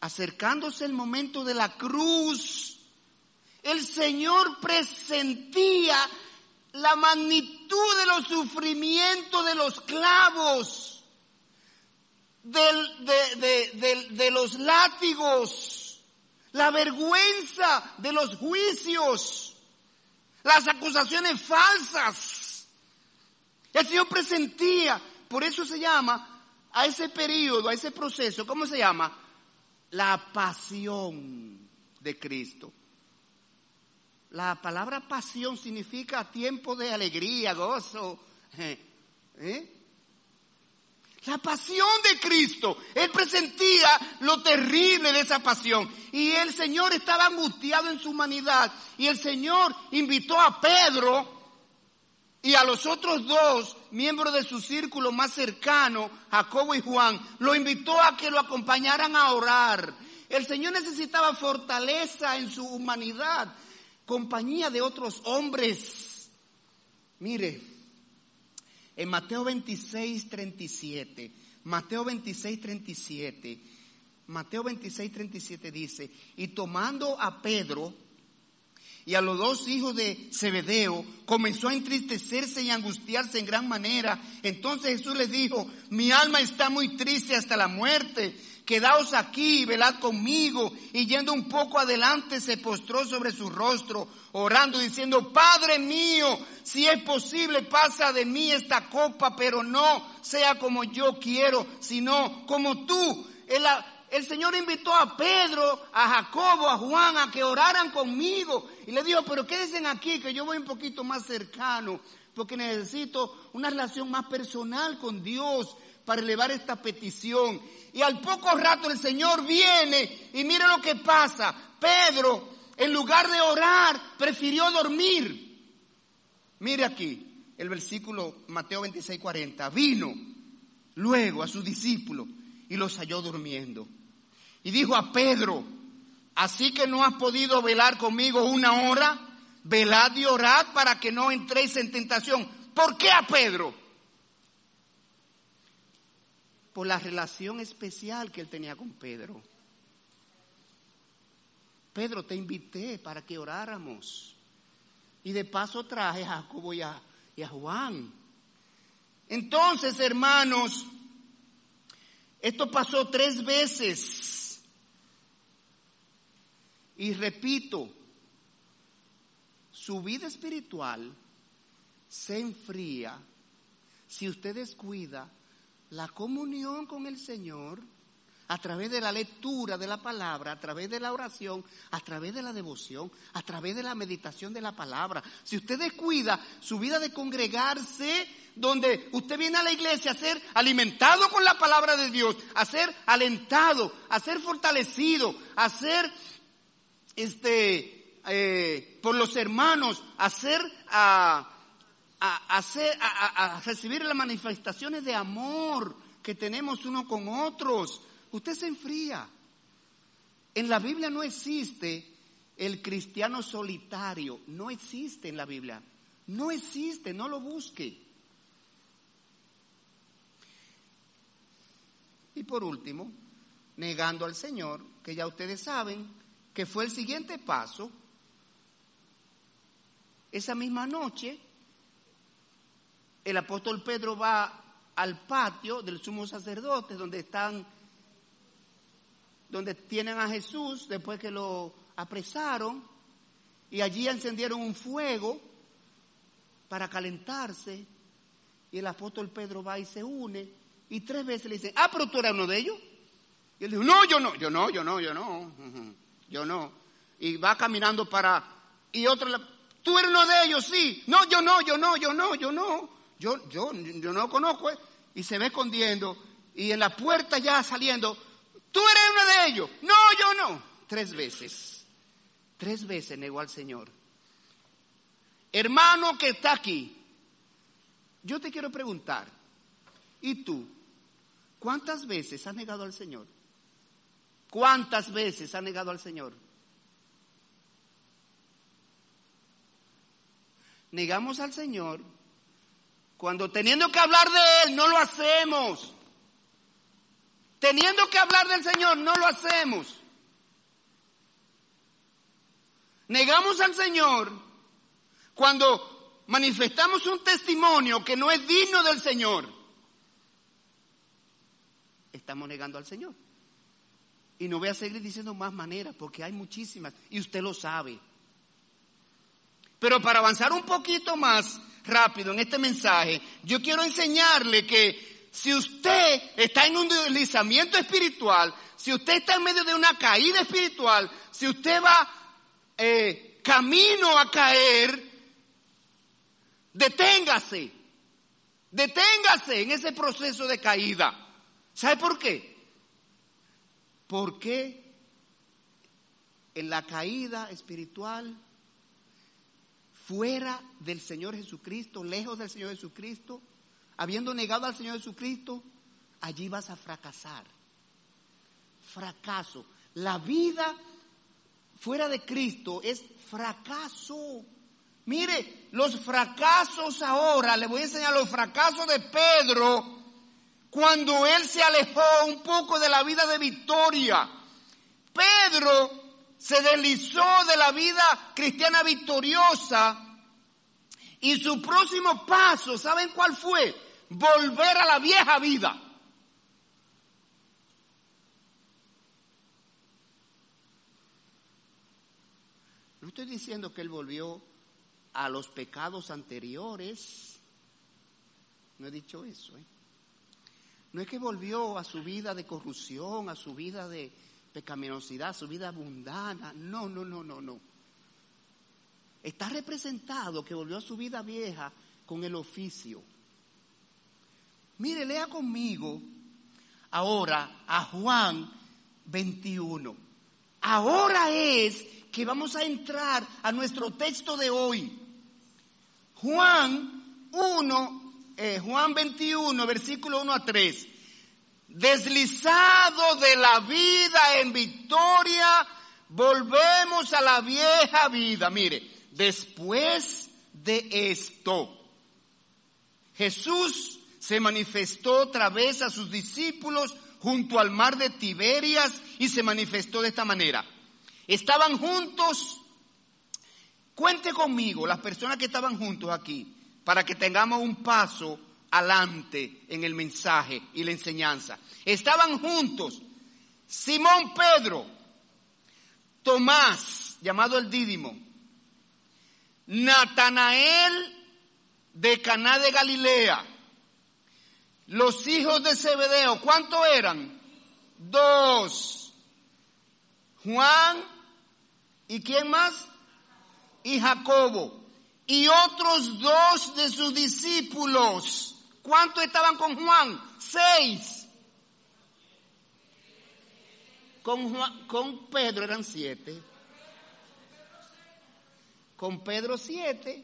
acercándose el momento de la cruz, el Señor presentía la magnitud de los sufrimientos de los clavos, de, los látigos, la vergüenza de los juicios, las acusaciones falsas. El Señor presentía, por eso se llama a ese periodo, a ese proceso, ¿cómo se llama? La pasión de Cristo. La palabra pasión significa tiempo de alegría, gozo. [laughs] ¿Eh? La pasión de Cristo. Él presentía lo terrible de esa pasión. Y el Señor estaba angustiado en su humanidad. Y el Señor invitó a Pedro y a los otros dos miembros de su círculo más cercano, Jacobo y Juan, lo invitó a que lo acompañaran a orar. El Señor necesitaba fortaleza en su humanidad compañía de otros hombres. Mire, en Mateo 26, 37, Mateo 26, 37, Mateo 26, 37 dice, y tomando a Pedro y a los dos hijos de Zebedeo, comenzó a entristecerse y angustiarse en gran manera. Entonces Jesús les dijo, mi alma está muy triste hasta la muerte quedaos aquí y velad conmigo. Y yendo un poco adelante se postró sobre su rostro, orando, diciendo, Padre mío, si es posible, pasa de mí esta copa, pero no sea como yo quiero, sino como tú. El, el Señor invitó a Pedro, a Jacobo, a Juan a que oraran conmigo. Y le dijo, pero quédense aquí, que yo voy un poquito más cercano, porque necesito una relación más personal con Dios para elevar esta petición. Y al poco rato el Señor viene y mire lo que pasa. Pedro, en lugar de orar, prefirió dormir. Mire aquí el versículo Mateo 26, 40. Vino luego a sus discípulos y los halló durmiendo. Y dijo a Pedro, así que no has podido velar conmigo una hora, velad y orad para que no entréis en tentación. ¿Por qué a Pedro? Por la relación especial que él tenía con Pedro. Pedro, te invité para que oráramos. Y de paso traje a Jacobo y a, Juan. Entonces, hermanos, esto pasó tres veces. Y repito, su vida espiritual se enfría si usted descuida la comunión con el Señor a través de la lectura de la palabra, a través de la oración, a través de la devoción, a través de la meditación de la palabra. Si usted descuida su vida de congregarse, donde usted viene a la iglesia a ser alimentado con la palabra de Dios, a ser alentado, a ser fortalecido, a ser este eh, por los hermanos, a ser a, a, hacer, a, a recibir las manifestaciones de amor que tenemos uno con otros usted se enfría. En la Biblia no existe el cristiano solitario, no existe en la Biblia, no existe, no lo busque. Y por último, negando al Señor, que ya ustedes saben que fue el siguiente paso, esa misma noche, el apóstol Pedro va al patio del sumo sacerdote donde están donde tienen a Jesús después que lo apresaron y allí encendieron un fuego para calentarse y el apóstol Pedro va y se une y tres veces le dice, ah, pero tú eres uno de ellos. Y él dijo, no, yo no, yo no, yo no, yo no, yo no. Y va caminando para, y otro, tú eres uno de ellos, sí. No, yo no, yo no, yo no, yo no. Yo, yo, yo no conozco. ¿eh? Y se ve escondiendo y en la puerta ya saliendo, Tú eres uno de ellos. No, yo no. Tres veces. Tres veces negó al Señor. Hermano que está aquí, yo te quiero preguntar, ¿y tú? ¿Cuántas veces has negado al Señor? ¿Cuántas veces has negado al Señor? Negamos al Señor cuando teniendo que hablar de Él no lo hacemos. Teniendo que hablar del Señor, no lo hacemos. Negamos al Señor cuando manifestamos un testimonio que no es digno del Señor. Estamos negando al Señor. Y no voy a seguir diciendo más maneras porque hay muchísimas y usted lo sabe. Pero para avanzar un poquito más rápido en este mensaje, yo quiero enseñarle que si usted está en un deslizamiento espiritual, si usted está en medio de una caída espiritual, si usted va eh, camino a caer, deténgase, deténgase en ese proceso de caída. ¿Sabe por qué? Porque en la caída espiritual, fuera del Señor Jesucristo, lejos del Señor Jesucristo, habiendo negado al Señor Jesucristo, allí vas a fracasar. Fracaso. La vida fuera de Cristo es fracaso. Mire, los fracasos ahora, le voy a enseñar los fracasos de Pedro cuando él se alejó un poco de la vida de victoria. Pedro se deslizó de la vida cristiana victoriosa y su próximo paso, ¿saben cuál fue? Volver a la vieja vida. No estoy diciendo que él volvió a los pecados anteriores. No he dicho eso. ¿eh? No es que volvió a su vida de corrupción, a su vida de pecaminosidad, su vida abundana. No, no, no, no, no está representado que volvió a su vida vieja con el oficio. Mire, lea conmigo ahora a Juan 21. Ahora es que vamos a entrar a nuestro texto de hoy. Juan 1, eh, Juan 21, versículo 1 a 3. Deslizado de la vida en victoria, volvemos a la vieja vida. Mire, Después de esto, Jesús se manifestó otra vez a sus discípulos junto al mar de Tiberias y se manifestó de esta manera. Estaban juntos. Cuente conmigo las personas que estaban juntos aquí para que tengamos un paso adelante en el mensaje y la enseñanza. Estaban juntos Simón Pedro, Tomás, llamado el Dídimo, Natanael de Caná de Galilea, los hijos de Zebedeo, ¿cuántos eran? Dos. Juan y quién más? Y Jacobo. Y otros dos de sus discípulos. ¿Cuántos estaban con Juan? Seis. Con, Pedro eran siete. Con Pedro siete,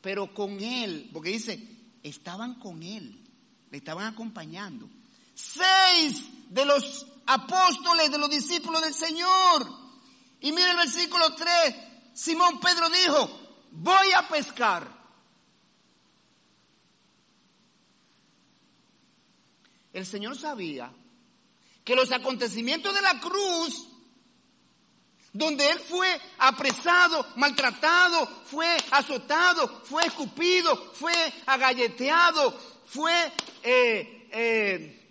pero con él, porque dice, estaban con él, le estaban acompañando. Seis de los apóstoles, de los discípulos del Señor. Y mire el versículo 3, Simón Pedro dijo, voy a pescar. El Señor sabía que los acontecimientos de la cruz, donde Él fue apresado, maltratado, fue azotado, fue escupido, fue agalleteado, fue eh, eh,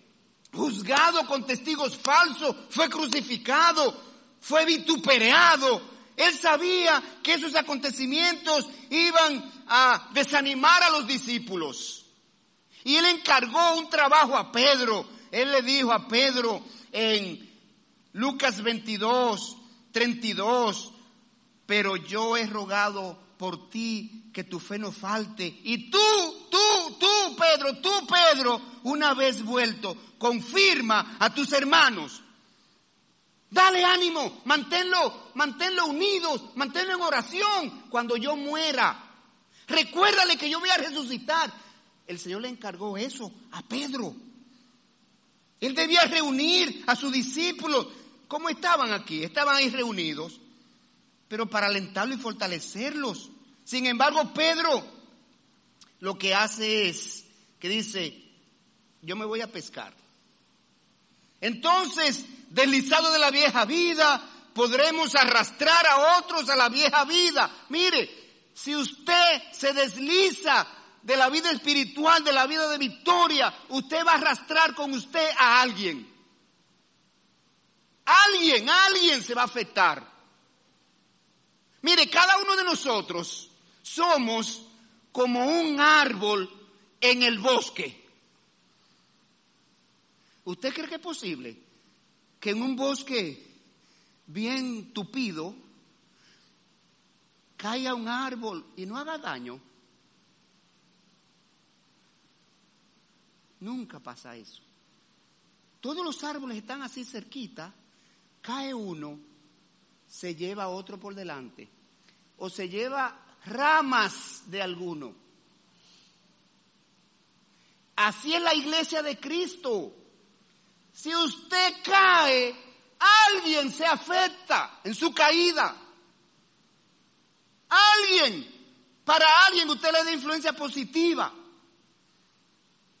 juzgado con testigos falsos, fue crucificado, fue vituperado. Él sabía que esos acontecimientos iban a desanimar a los discípulos. Y él encargó un trabajo a Pedro él le dijo a Pedro en Lucas 22, 32, pero yo he rogado por ti que tu fe no falte. Y tú, tú, tú, Pedro, tú, Pedro, una vez vuelto, confirma a tus hermanos. Dale ánimo, manténlo, manténlo unidos, manténlo en oración cuando yo muera. Recuérdale que yo voy a resucitar. El Señor le encargó eso a Pedro. Él debía reunir a sus discípulos. ¿Cómo estaban aquí? Estaban ahí reunidos, pero para alentarlos y fortalecerlos. Sin embargo, Pedro lo que hace es que dice, yo me voy a pescar. Entonces, deslizado de la vieja vida, podremos arrastrar a otros a la vieja vida. Mire, si usted se desliza de la vida espiritual, de la vida de victoria, usted va a arrastrar con usted a alguien. Alguien, alguien se va a afectar. Mire, cada uno de nosotros somos como un árbol en el bosque. ¿Usted cree que es posible que en un bosque bien tupido caiga un árbol y no haga daño? Nunca pasa eso. Todos los árboles están así cerquita, cae uno, se lleva otro por delante, o se lleva ramas de alguno. Así es la iglesia de Cristo. Si usted cae, alguien se afecta en su caída. Alguien, para alguien usted le da influencia positiva.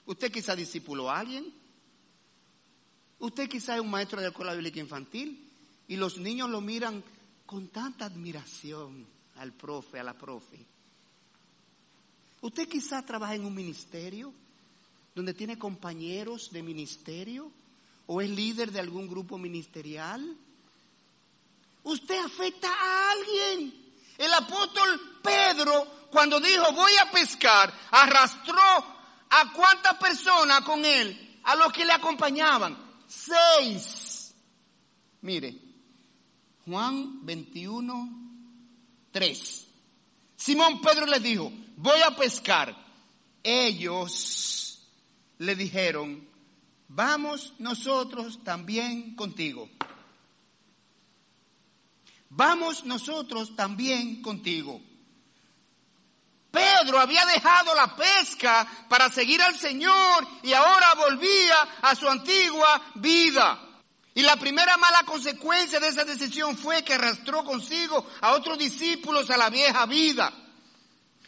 Usted quizá discípulo a alguien. Usted quizá es un maestro de la escuela bíblica infantil y los niños lo miran con tanta admiración al profe, a la profe. Usted quizá trabaja en un ministerio donde tiene compañeros de ministerio o es líder de algún grupo ministerial. Usted afecta a alguien. El apóstol Pedro, cuando dijo voy a pescar, arrastró ¿A cuántas personas con él? A los que le acompañaban. Seis. Mire, Juan 21, 3. Simón Pedro les dijo, voy a pescar. Ellos le dijeron, vamos nosotros también contigo. Vamos nosotros también contigo. Pedro había dejado la pesca para seguir al Señor y ahora volvía a su antigua vida. Y la primera mala consecuencia de esa decisión fue que arrastró consigo a otros discípulos a la vieja vida.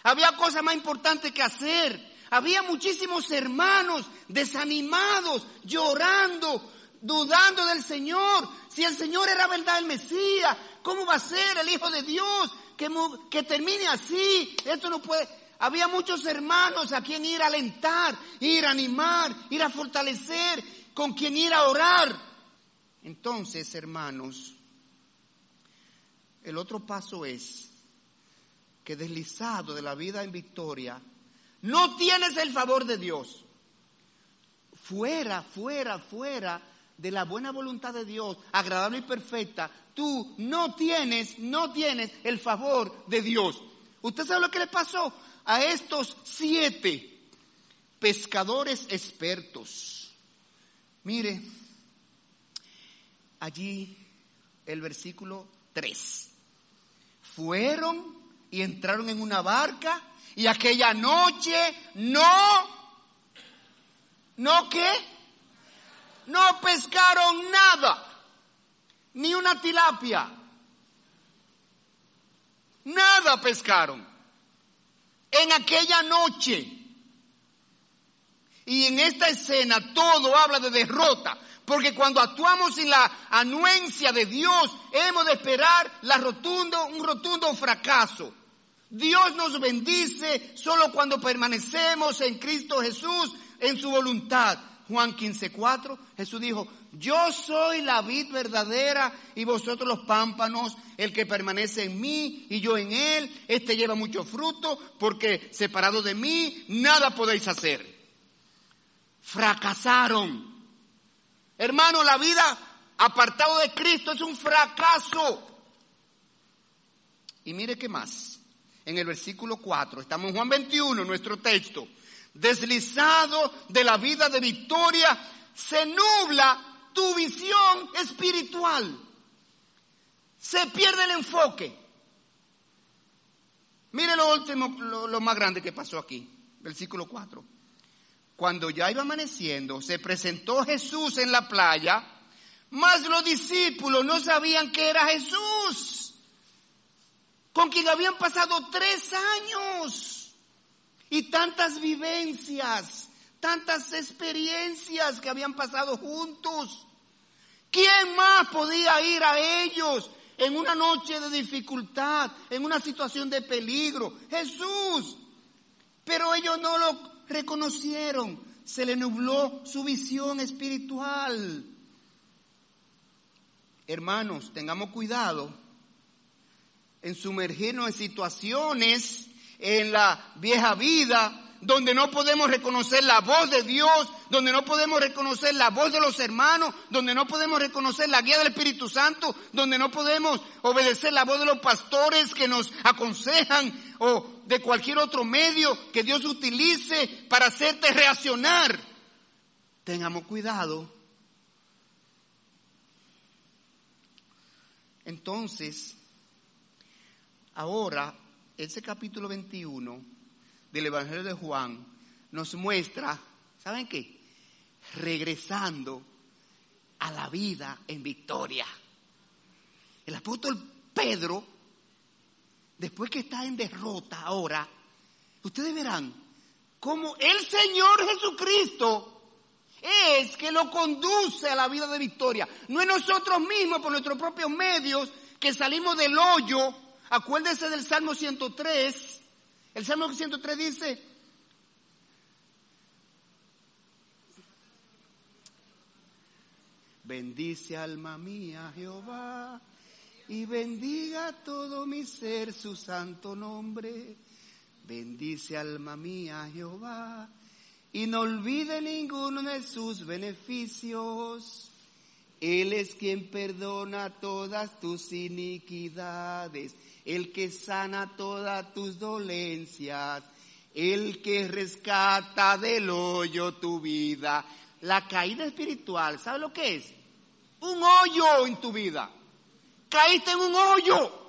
Había cosas más importantes que hacer. Había muchísimos hermanos desanimados, llorando, dudando del Señor, Si el Señor era verdad el Mesías, ¿cómo va a ser el Hijo de Dios que, termine así? Esto no puede. Había muchos hermanos a quien ir a alentar, ir a animar, ir a fortalecer, con quien ir a orar. Entonces, hermanos, el otro paso es que deslizado de la vida en victoria, no tienes el favor de Dios. Fuera, fuera, fuera de la buena voluntad de Dios, agradable y perfecta, tú no tienes, no tienes el favor de Dios. ¿Usted sabe lo que le pasó a estos siete pescadores expertos? Mire, allí el versículo 3. Fueron y entraron en una barca y aquella noche no, ¿no qué? No pescaron nada, ni una tilapia. Nada pescaron. En aquella noche. Y en esta escena todo habla de derrota, porque cuando actuamos sin la anuencia de Dios, hemos de esperar la rotundo, un rotundo fracaso. Dios nos bendice solo cuando permanecemos en Cristo Jesús, en su voluntad. Juan 15:4, Jesús dijo, yo soy la vid verdadera y vosotros los pámpanos, el que permanece en mí y yo en él, este lleva mucho fruto, porque separado de mí nada podéis hacer. Fracasaron. Hermano, la vida apartado de Cristo es un fracaso. Y mire qué más. En el versículo 4, estamos en Juan 21, nuestro texto deslizado de la vida de victoria, se nubla tu visión espiritual. Se pierde el enfoque. Mire lo último, lo, más grande que pasó aquí, versículo 4. Cuando ya iba amaneciendo, se presentó Jesús en la playa, mas los discípulos no sabían que era Jesús, con quien habían pasado tres años. Y tantas vivencias, tantas experiencias que habían pasado juntos. ¿Quién más podía ir a ellos en una noche de dificultad, en una situación de peligro? Jesús. Pero ellos no lo reconocieron. Se le nubló su visión espiritual. Hermanos, tengamos cuidado en sumergirnos en situaciones en la vieja vida, donde no podemos reconocer la voz de Dios, donde no podemos reconocer la voz de los hermanos, donde no podemos reconocer la guía del Espíritu Santo, donde no podemos obedecer la voz de los pastores que nos aconsejan o de cualquier otro medio que Dios utilice para hacerte reaccionar. Tengamos cuidado. Entonces, ahora ese capítulo 21 del Evangelio de Juan nos muestra, ¿saben qué? Regresando a la vida en victoria. El apóstol Pedro, después que está en derrota ahora, ustedes verán cómo el Señor Jesucristo es que lo conduce a la vida de victoria. No es nosotros mismos por nuestros propios medios que salimos del hoyo Acuérdese del Salmo 103. El Salmo 103 dice, bendice alma mía Jehová y bendiga todo mi ser su santo nombre. Bendice alma mía Jehová y no olvide ninguno de sus beneficios. Él es quien perdona todas tus iniquidades el que sana todas tus dolencias, el que rescata del hoyo tu vida. La caída espiritual, ¿sabe lo que es? Un hoyo en tu vida. Caíste en un hoyo.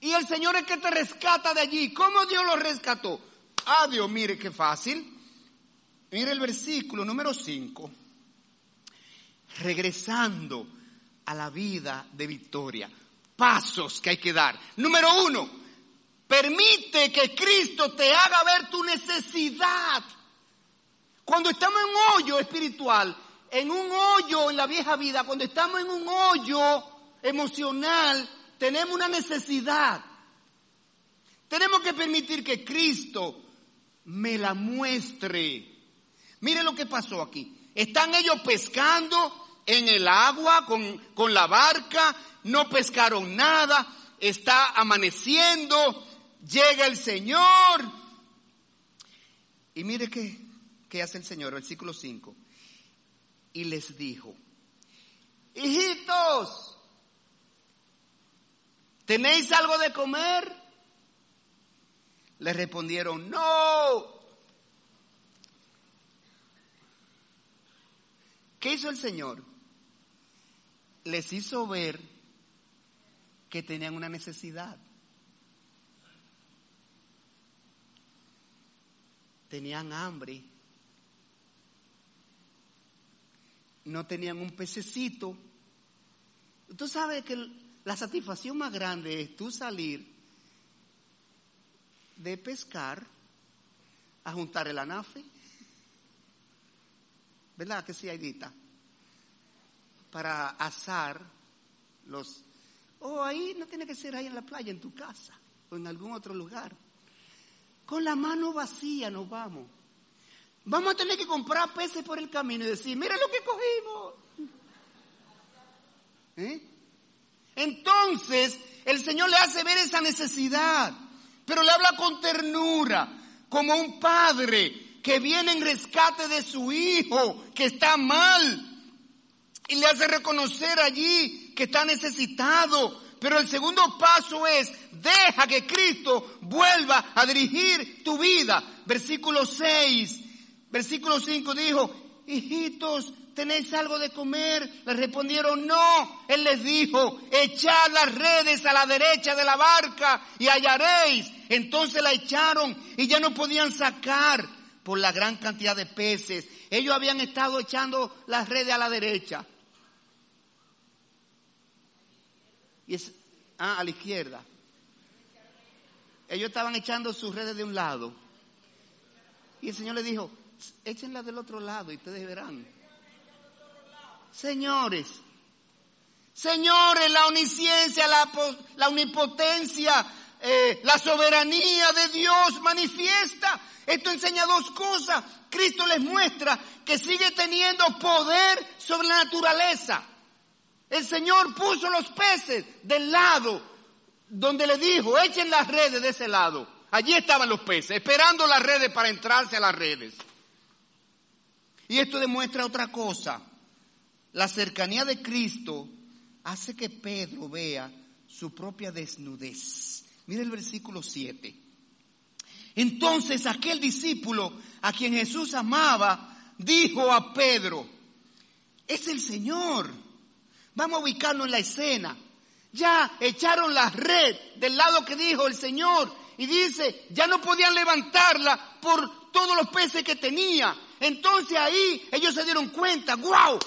Y el Señor es que te rescata de allí. ¿Cómo Dios lo rescató? Ah, Dios, mire qué fácil. Mire el versículo número 5. Regresando a la vida de victoria pasos que hay que dar. Número uno, permite que Cristo te haga ver tu necesidad. Cuando estamos en un hoyo espiritual, en un hoyo en la vieja vida, cuando estamos en un hoyo emocional, tenemos una necesidad. Tenemos que permitir que Cristo me la muestre. Mire lo que pasó aquí. Están ellos pescando en el agua con, con la barca, no pescaron nada, está amaneciendo, llega el Señor. Y mire qué, qué hace el Señor, versículo 5. Y les dijo, hijitos, ¿tenéis algo de comer? Le respondieron, no. ¿Qué hizo el Señor? Les hizo ver que tenían una necesidad. Tenían hambre. No tenían un pececito. Tú sabes que la satisfacción más grande es tú salir de pescar a juntar el anafe. ¿Verdad que sí, Aidita? Para asar los... Oh, ahí no tiene que ser ahí en la playa, en tu casa o en algún otro lugar. Con la mano vacía nos vamos. Vamos a tener que comprar peces por el camino y decir, mira lo que cogimos. ¿Eh? Entonces, el Señor le hace ver esa necesidad pero le habla con ternura, como un padre que viene en rescate de su hijo que está mal y le hace reconocer allí que está necesitado. Pero el segundo paso es, deja que Cristo vuelva a dirigir tu vida. Versículo 6, versículo 5 dijo, hijitos, ¿tenéis algo de comer? Le respondieron, no. Él les dijo, echad las redes a la derecha de la barca y hallaréis. Entonces la echaron y ya no podían sacar por la gran cantidad de peces. Ellos habían estado echando las redes a la derecha. Y es, ah, a la izquierda. Ellos estaban echando sus redes de un lado. Y el Señor le dijo, échenlas del otro lado y ustedes verán. Señores, señores, la omnisciencia, la, la omnipotencia, eh, la soberanía de Dios manifiesta. Esto enseña dos cosas. Cristo les muestra que sigue teniendo poder sobre la naturaleza. El Señor puso los peces del lado donde le dijo, echen las redes de ese lado. Allí estaban los peces, esperando las redes para entrarse a las redes. Y esto demuestra otra cosa. La cercanía de Cristo hace que Pedro vea su propia desnudez. Mire el versículo 7. Entonces aquel discípulo a quien Jesús amaba dijo a Pedro, es el Señor. Vamos a ubicarnos en la escena. Ya echaron la red del lado que dijo el Señor y dice, ya no podían levantarla por todos los peces que tenía. Entonces ahí ellos se dieron cuenta, wow,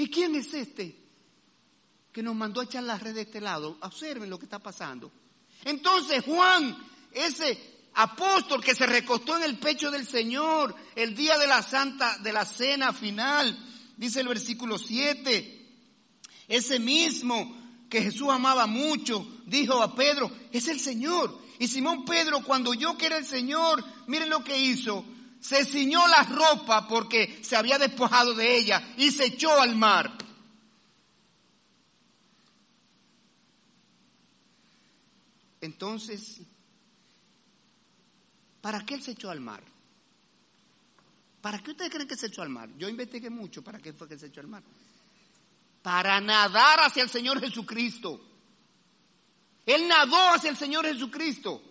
¿Y quién es este que nos mandó a echar la red de este lado? Observen lo que está pasando. Entonces Juan, ese apóstol que se recostó en el pecho del Señor el día de la santa, de la cena final, dice el versículo 7, ese mismo que Jesús amaba mucho, dijo a Pedro, es el Señor. Y Simón Pedro, cuando oyó que era el Señor, miren lo que hizo, se ciñó la ropa porque se había despojado de ella y se echó al mar. Entonces, ¿para qué él se echó al mar? ¿Para qué ustedes creen que se echó al mar? Yo investigué mucho para qué fue que se echó al mar. Para nadar hacia el Señor Jesucristo. Él nadó hacia el Señor Jesucristo.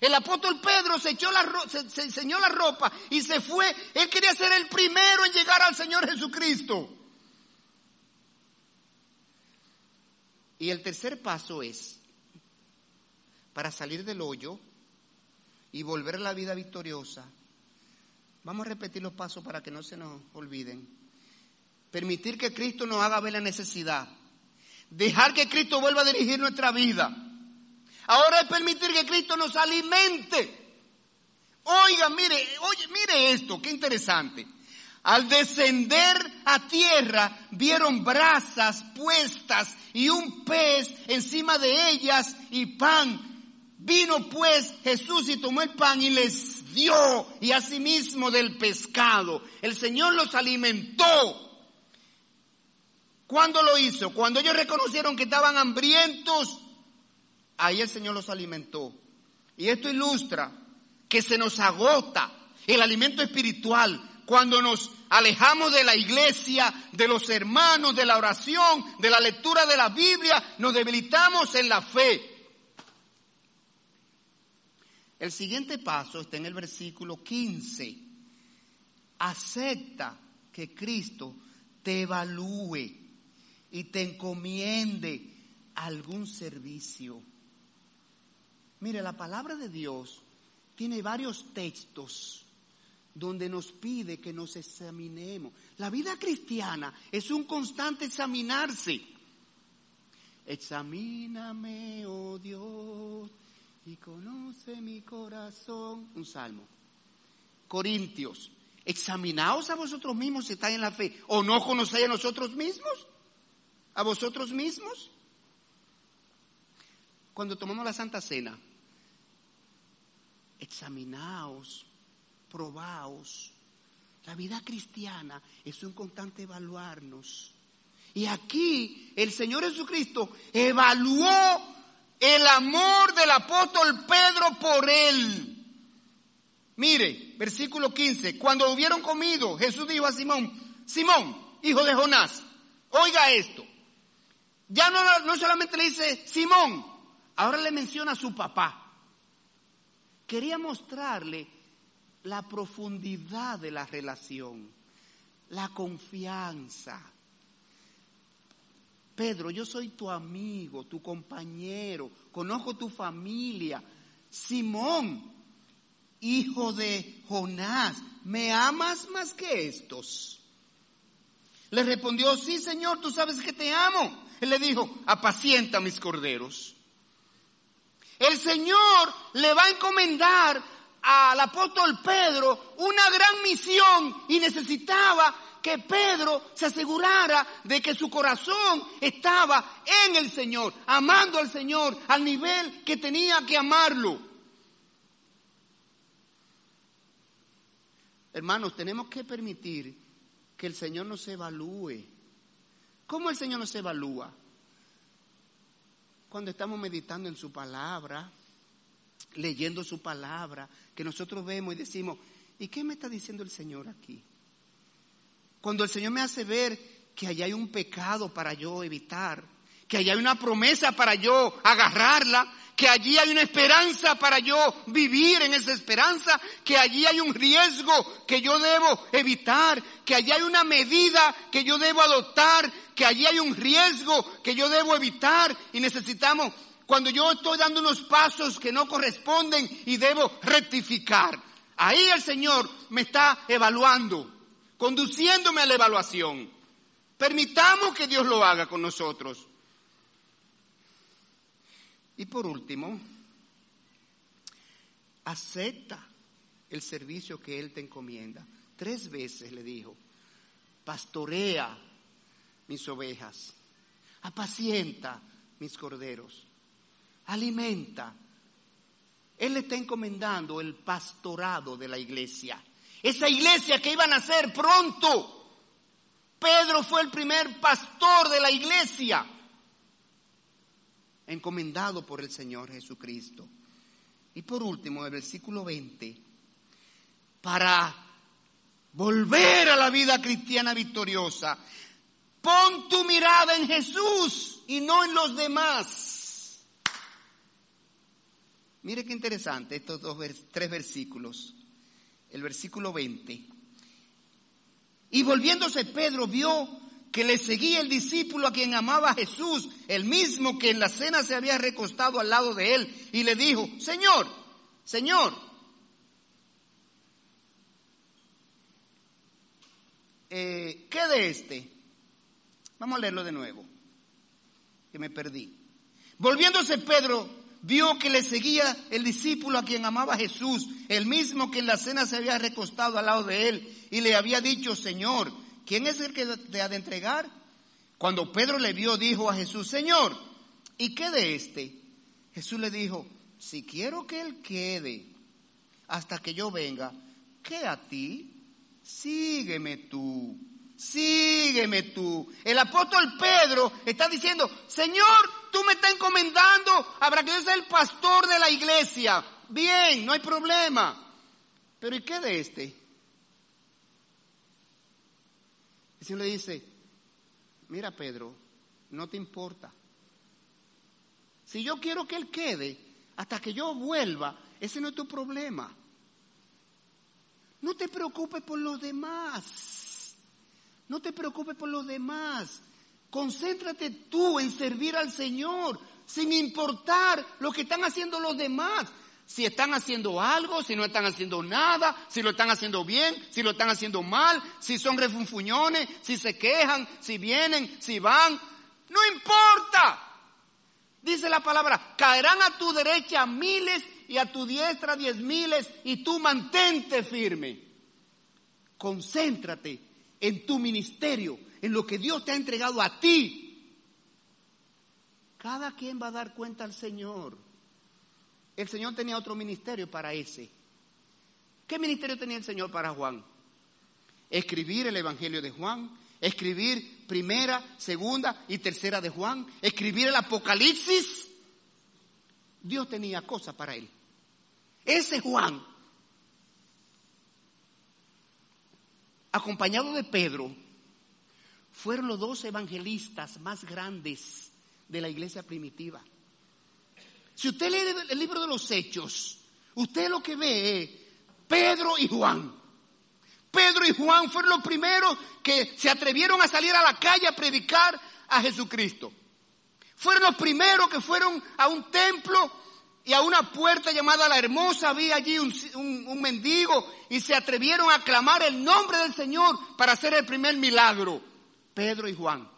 El apóstol Pedro se, echó la, se, enseñó la ropa y se fue. Él quería ser el primero en llegar al Señor Jesucristo. Y el tercer paso es, para salir del hoyo y volver a la vida victoriosa, vamos a repetir los pasos para que no se nos olviden. Permitir que Cristo nos haga ver la necesidad. Dejar que Cristo vuelva a dirigir nuestra vida Ahora es permitir que Cristo nos alimente. Oiga, mire, oye, mire esto, qué interesante. Al descender a tierra vieron brasas puestas y un pez encima de ellas y pan. Vino pues Jesús y tomó el pan y les dio y asimismo del pescado. El Señor los alimentó. ¿Cuándo lo hizo? Cuando ellos reconocieron que estaban hambrientos, ahí el Señor los alimentó. Y esto ilustra que se nos agota el alimento espiritual cuando nos alejamos de la iglesia, de los hermanos, de la oración, de la lectura de la Biblia, nos debilitamos en la fe. El siguiente paso está en el versículo 15. Acepta que Cristo te evalúe y te encomiende algún servicio. Mire, la palabra de Dios tiene varios textos donde nos pide que nos examinemos. La vida cristiana es un constante examinarse. Examíname, oh Dios, y conoce mi corazón. Un salmo. Corintios, examinaos a vosotros mismos si estáis en la fe. ¿O no conocéis a nosotros mismos? ¿A vosotros mismos? Cuando tomamos la Santa Cena, examinaos probaos. La vida cristiana es un constante evaluarnos. Y aquí el Señor Jesucristo evaluó el amor del apóstol Pedro por él. Mire, versículo 15, cuando hubieron comido, Jesús dijo a Simón, Simón, hijo de Jonás, oiga esto. Ya no, no solamente le dice Simón, ahora le menciona a su papá. Quería mostrarle la profundidad de la relación, la confianza. Pedro, yo soy tu amigo, tu compañero, conozco tu familia. Simón, hijo de Jonás, ¿me amas más que estos? Le respondió, sí Señor, tú sabes que te amo. Él le dijo, apacienta mis corderos. El Señor le va a encomendar al apóstol Pedro una gran misión y necesitaba que Pedro se asegurara de que su corazón estaba en el Señor, amando al Señor al nivel que tenía que amarlo. Hermanos, tenemos que permitir que el Señor nos evalúe. ¿Cómo el Señor nos evalúa? Cuando estamos meditando en su palabra, leyendo su palabra, que nosotros vemos y decimos, ¿y qué me está diciendo el Señor aquí? Cuando el Señor me hace ver que allá hay un pecado para yo evitar, que allá hay una promesa para yo agarrarla, que allí hay una esperanza para yo vivir en esa esperanza, que allí hay un riesgo que yo debo evitar, que allí hay una medida que yo debo adoptar, que allí hay un riesgo que yo debo evitar y necesitamos cuando yo estoy dando unos pasos que no corresponden y debo rectificar. Ahí el Señor me está evaluando, conduciéndome a la evaluación. Permitamos que Dios lo haga con nosotros. Y por último, acepta el servicio que Él te encomienda. Tres veces le dijo, pastorea mis ovejas, apacienta mis corderos alimenta. Él le está encomendando el pastorado de la iglesia. Esa iglesia que iba a nacer pronto. Pedro fue el primer pastor de la iglesia, encomendado por el Señor Jesucristo. Y por último, el versículo 20, para volver a la vida cristiana victoriosa, pon tu mirada en Jesús y no en los demás. Mire qué interesante estos dos, tres versículos. El versículo 20. Y volviéndose Pedro vio que le seguía el discípulo a quien amaba a Jesús, el mismo que en la cena se había recostado al lado de él, y le dijo, Señor, Señor, eh, ¿qué de este? Vamos a leerlo de nuevo, que me perdí. Volviéndose Pedro vio que le seguía el discípulo a quien amaba Jesús, el mismo que en la cena se había recostado al lado de él y le había dicho, Señor, ¿quién es el que te ha de entregar? Cuando Pedro le vio, dijo a Jesús, Señor, ¿y qué de este? Jesús le dijo, si quiero que él quede hasta que yo venga, ¿qué a ti? Sígueme tú, sígueme tú. El apóstol Pedro está diciendo, Señor, tú me estás encomendando habrá que sea el pastor de la iglesia. Bien, no hay problema. Pero ¿y qué de este? El Señor le dice, mira Pedro, no te importa. Si yo quiero que él quede hasta que yo vuelva, ese no es tu problema. No te preocupes por los demás. No te preocupes por los demás. Concéntrate tú en servir al Señor, sin importar lo que están haciendo los demás. Si están haciendo algo, si no están haciendo nada, si lo están haciendo bien, si lo están haciendo mal, si son refunfuñones, si se quejan, si vienen, si van. No importa. Dice la palabra, caerán a tu derecha miles y a tu diestra diez miles y tú mantente firme. Concéntrate en tu ministerio, en lo que Dios te ha entregado a ti. Cada quien va a dar cuenta al Señor. El Señor tenía otro ministerio para ese. ¿Qué ministerio tenía el Señor para Juan? Escribir el Evangelio de Juan, escribir primera, segunda y tercera de Juan, escribir el Apocalipsis. Dios tenía cosas para él. Ese Juan, acompañado de Pedro, fueron los dos evangelistas más grandes de la iglesia primitiva. Si usted lee el libro de los Hechos, usted lo que ve es Pedro y Juan. Pedro y Juan fueron los primeros que se atrevieron a salir a la calle a predicar a Jesucristo. Fueron los primeros que fueron a un templo y a una puerta llamada La Hermosa había allí un, un, mendigo y se atrevieron a clamar el nombre del Señor para hacer el primer milagro. Pedro y Juan.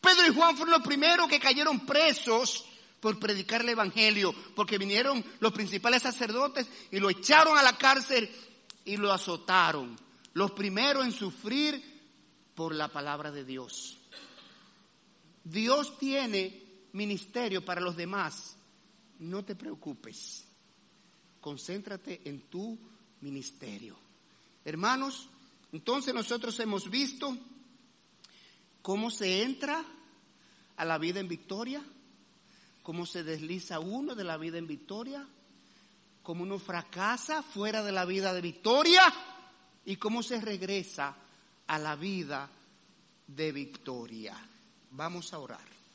Pedro y Juan fueron los primeros que cayeron presos por predicar el Evangelio, porque vinieron los principales sacerdotes y lo echaron a la cárcel y lo azotaron. Los primeros en sufrir por la palabra de Dios. Dios tiene ministerio para los demás no te preocupes. Concéntrate en tu ministerio. Hermanos, entonces nosotros hemos visto cómo se entra a la vida en victoria, cómo se desliza uno de la vida en victoria, cómo uno fracasa fuera de la vida de victoria y cómo se regresa a la vida de victoria. Vamos a orar.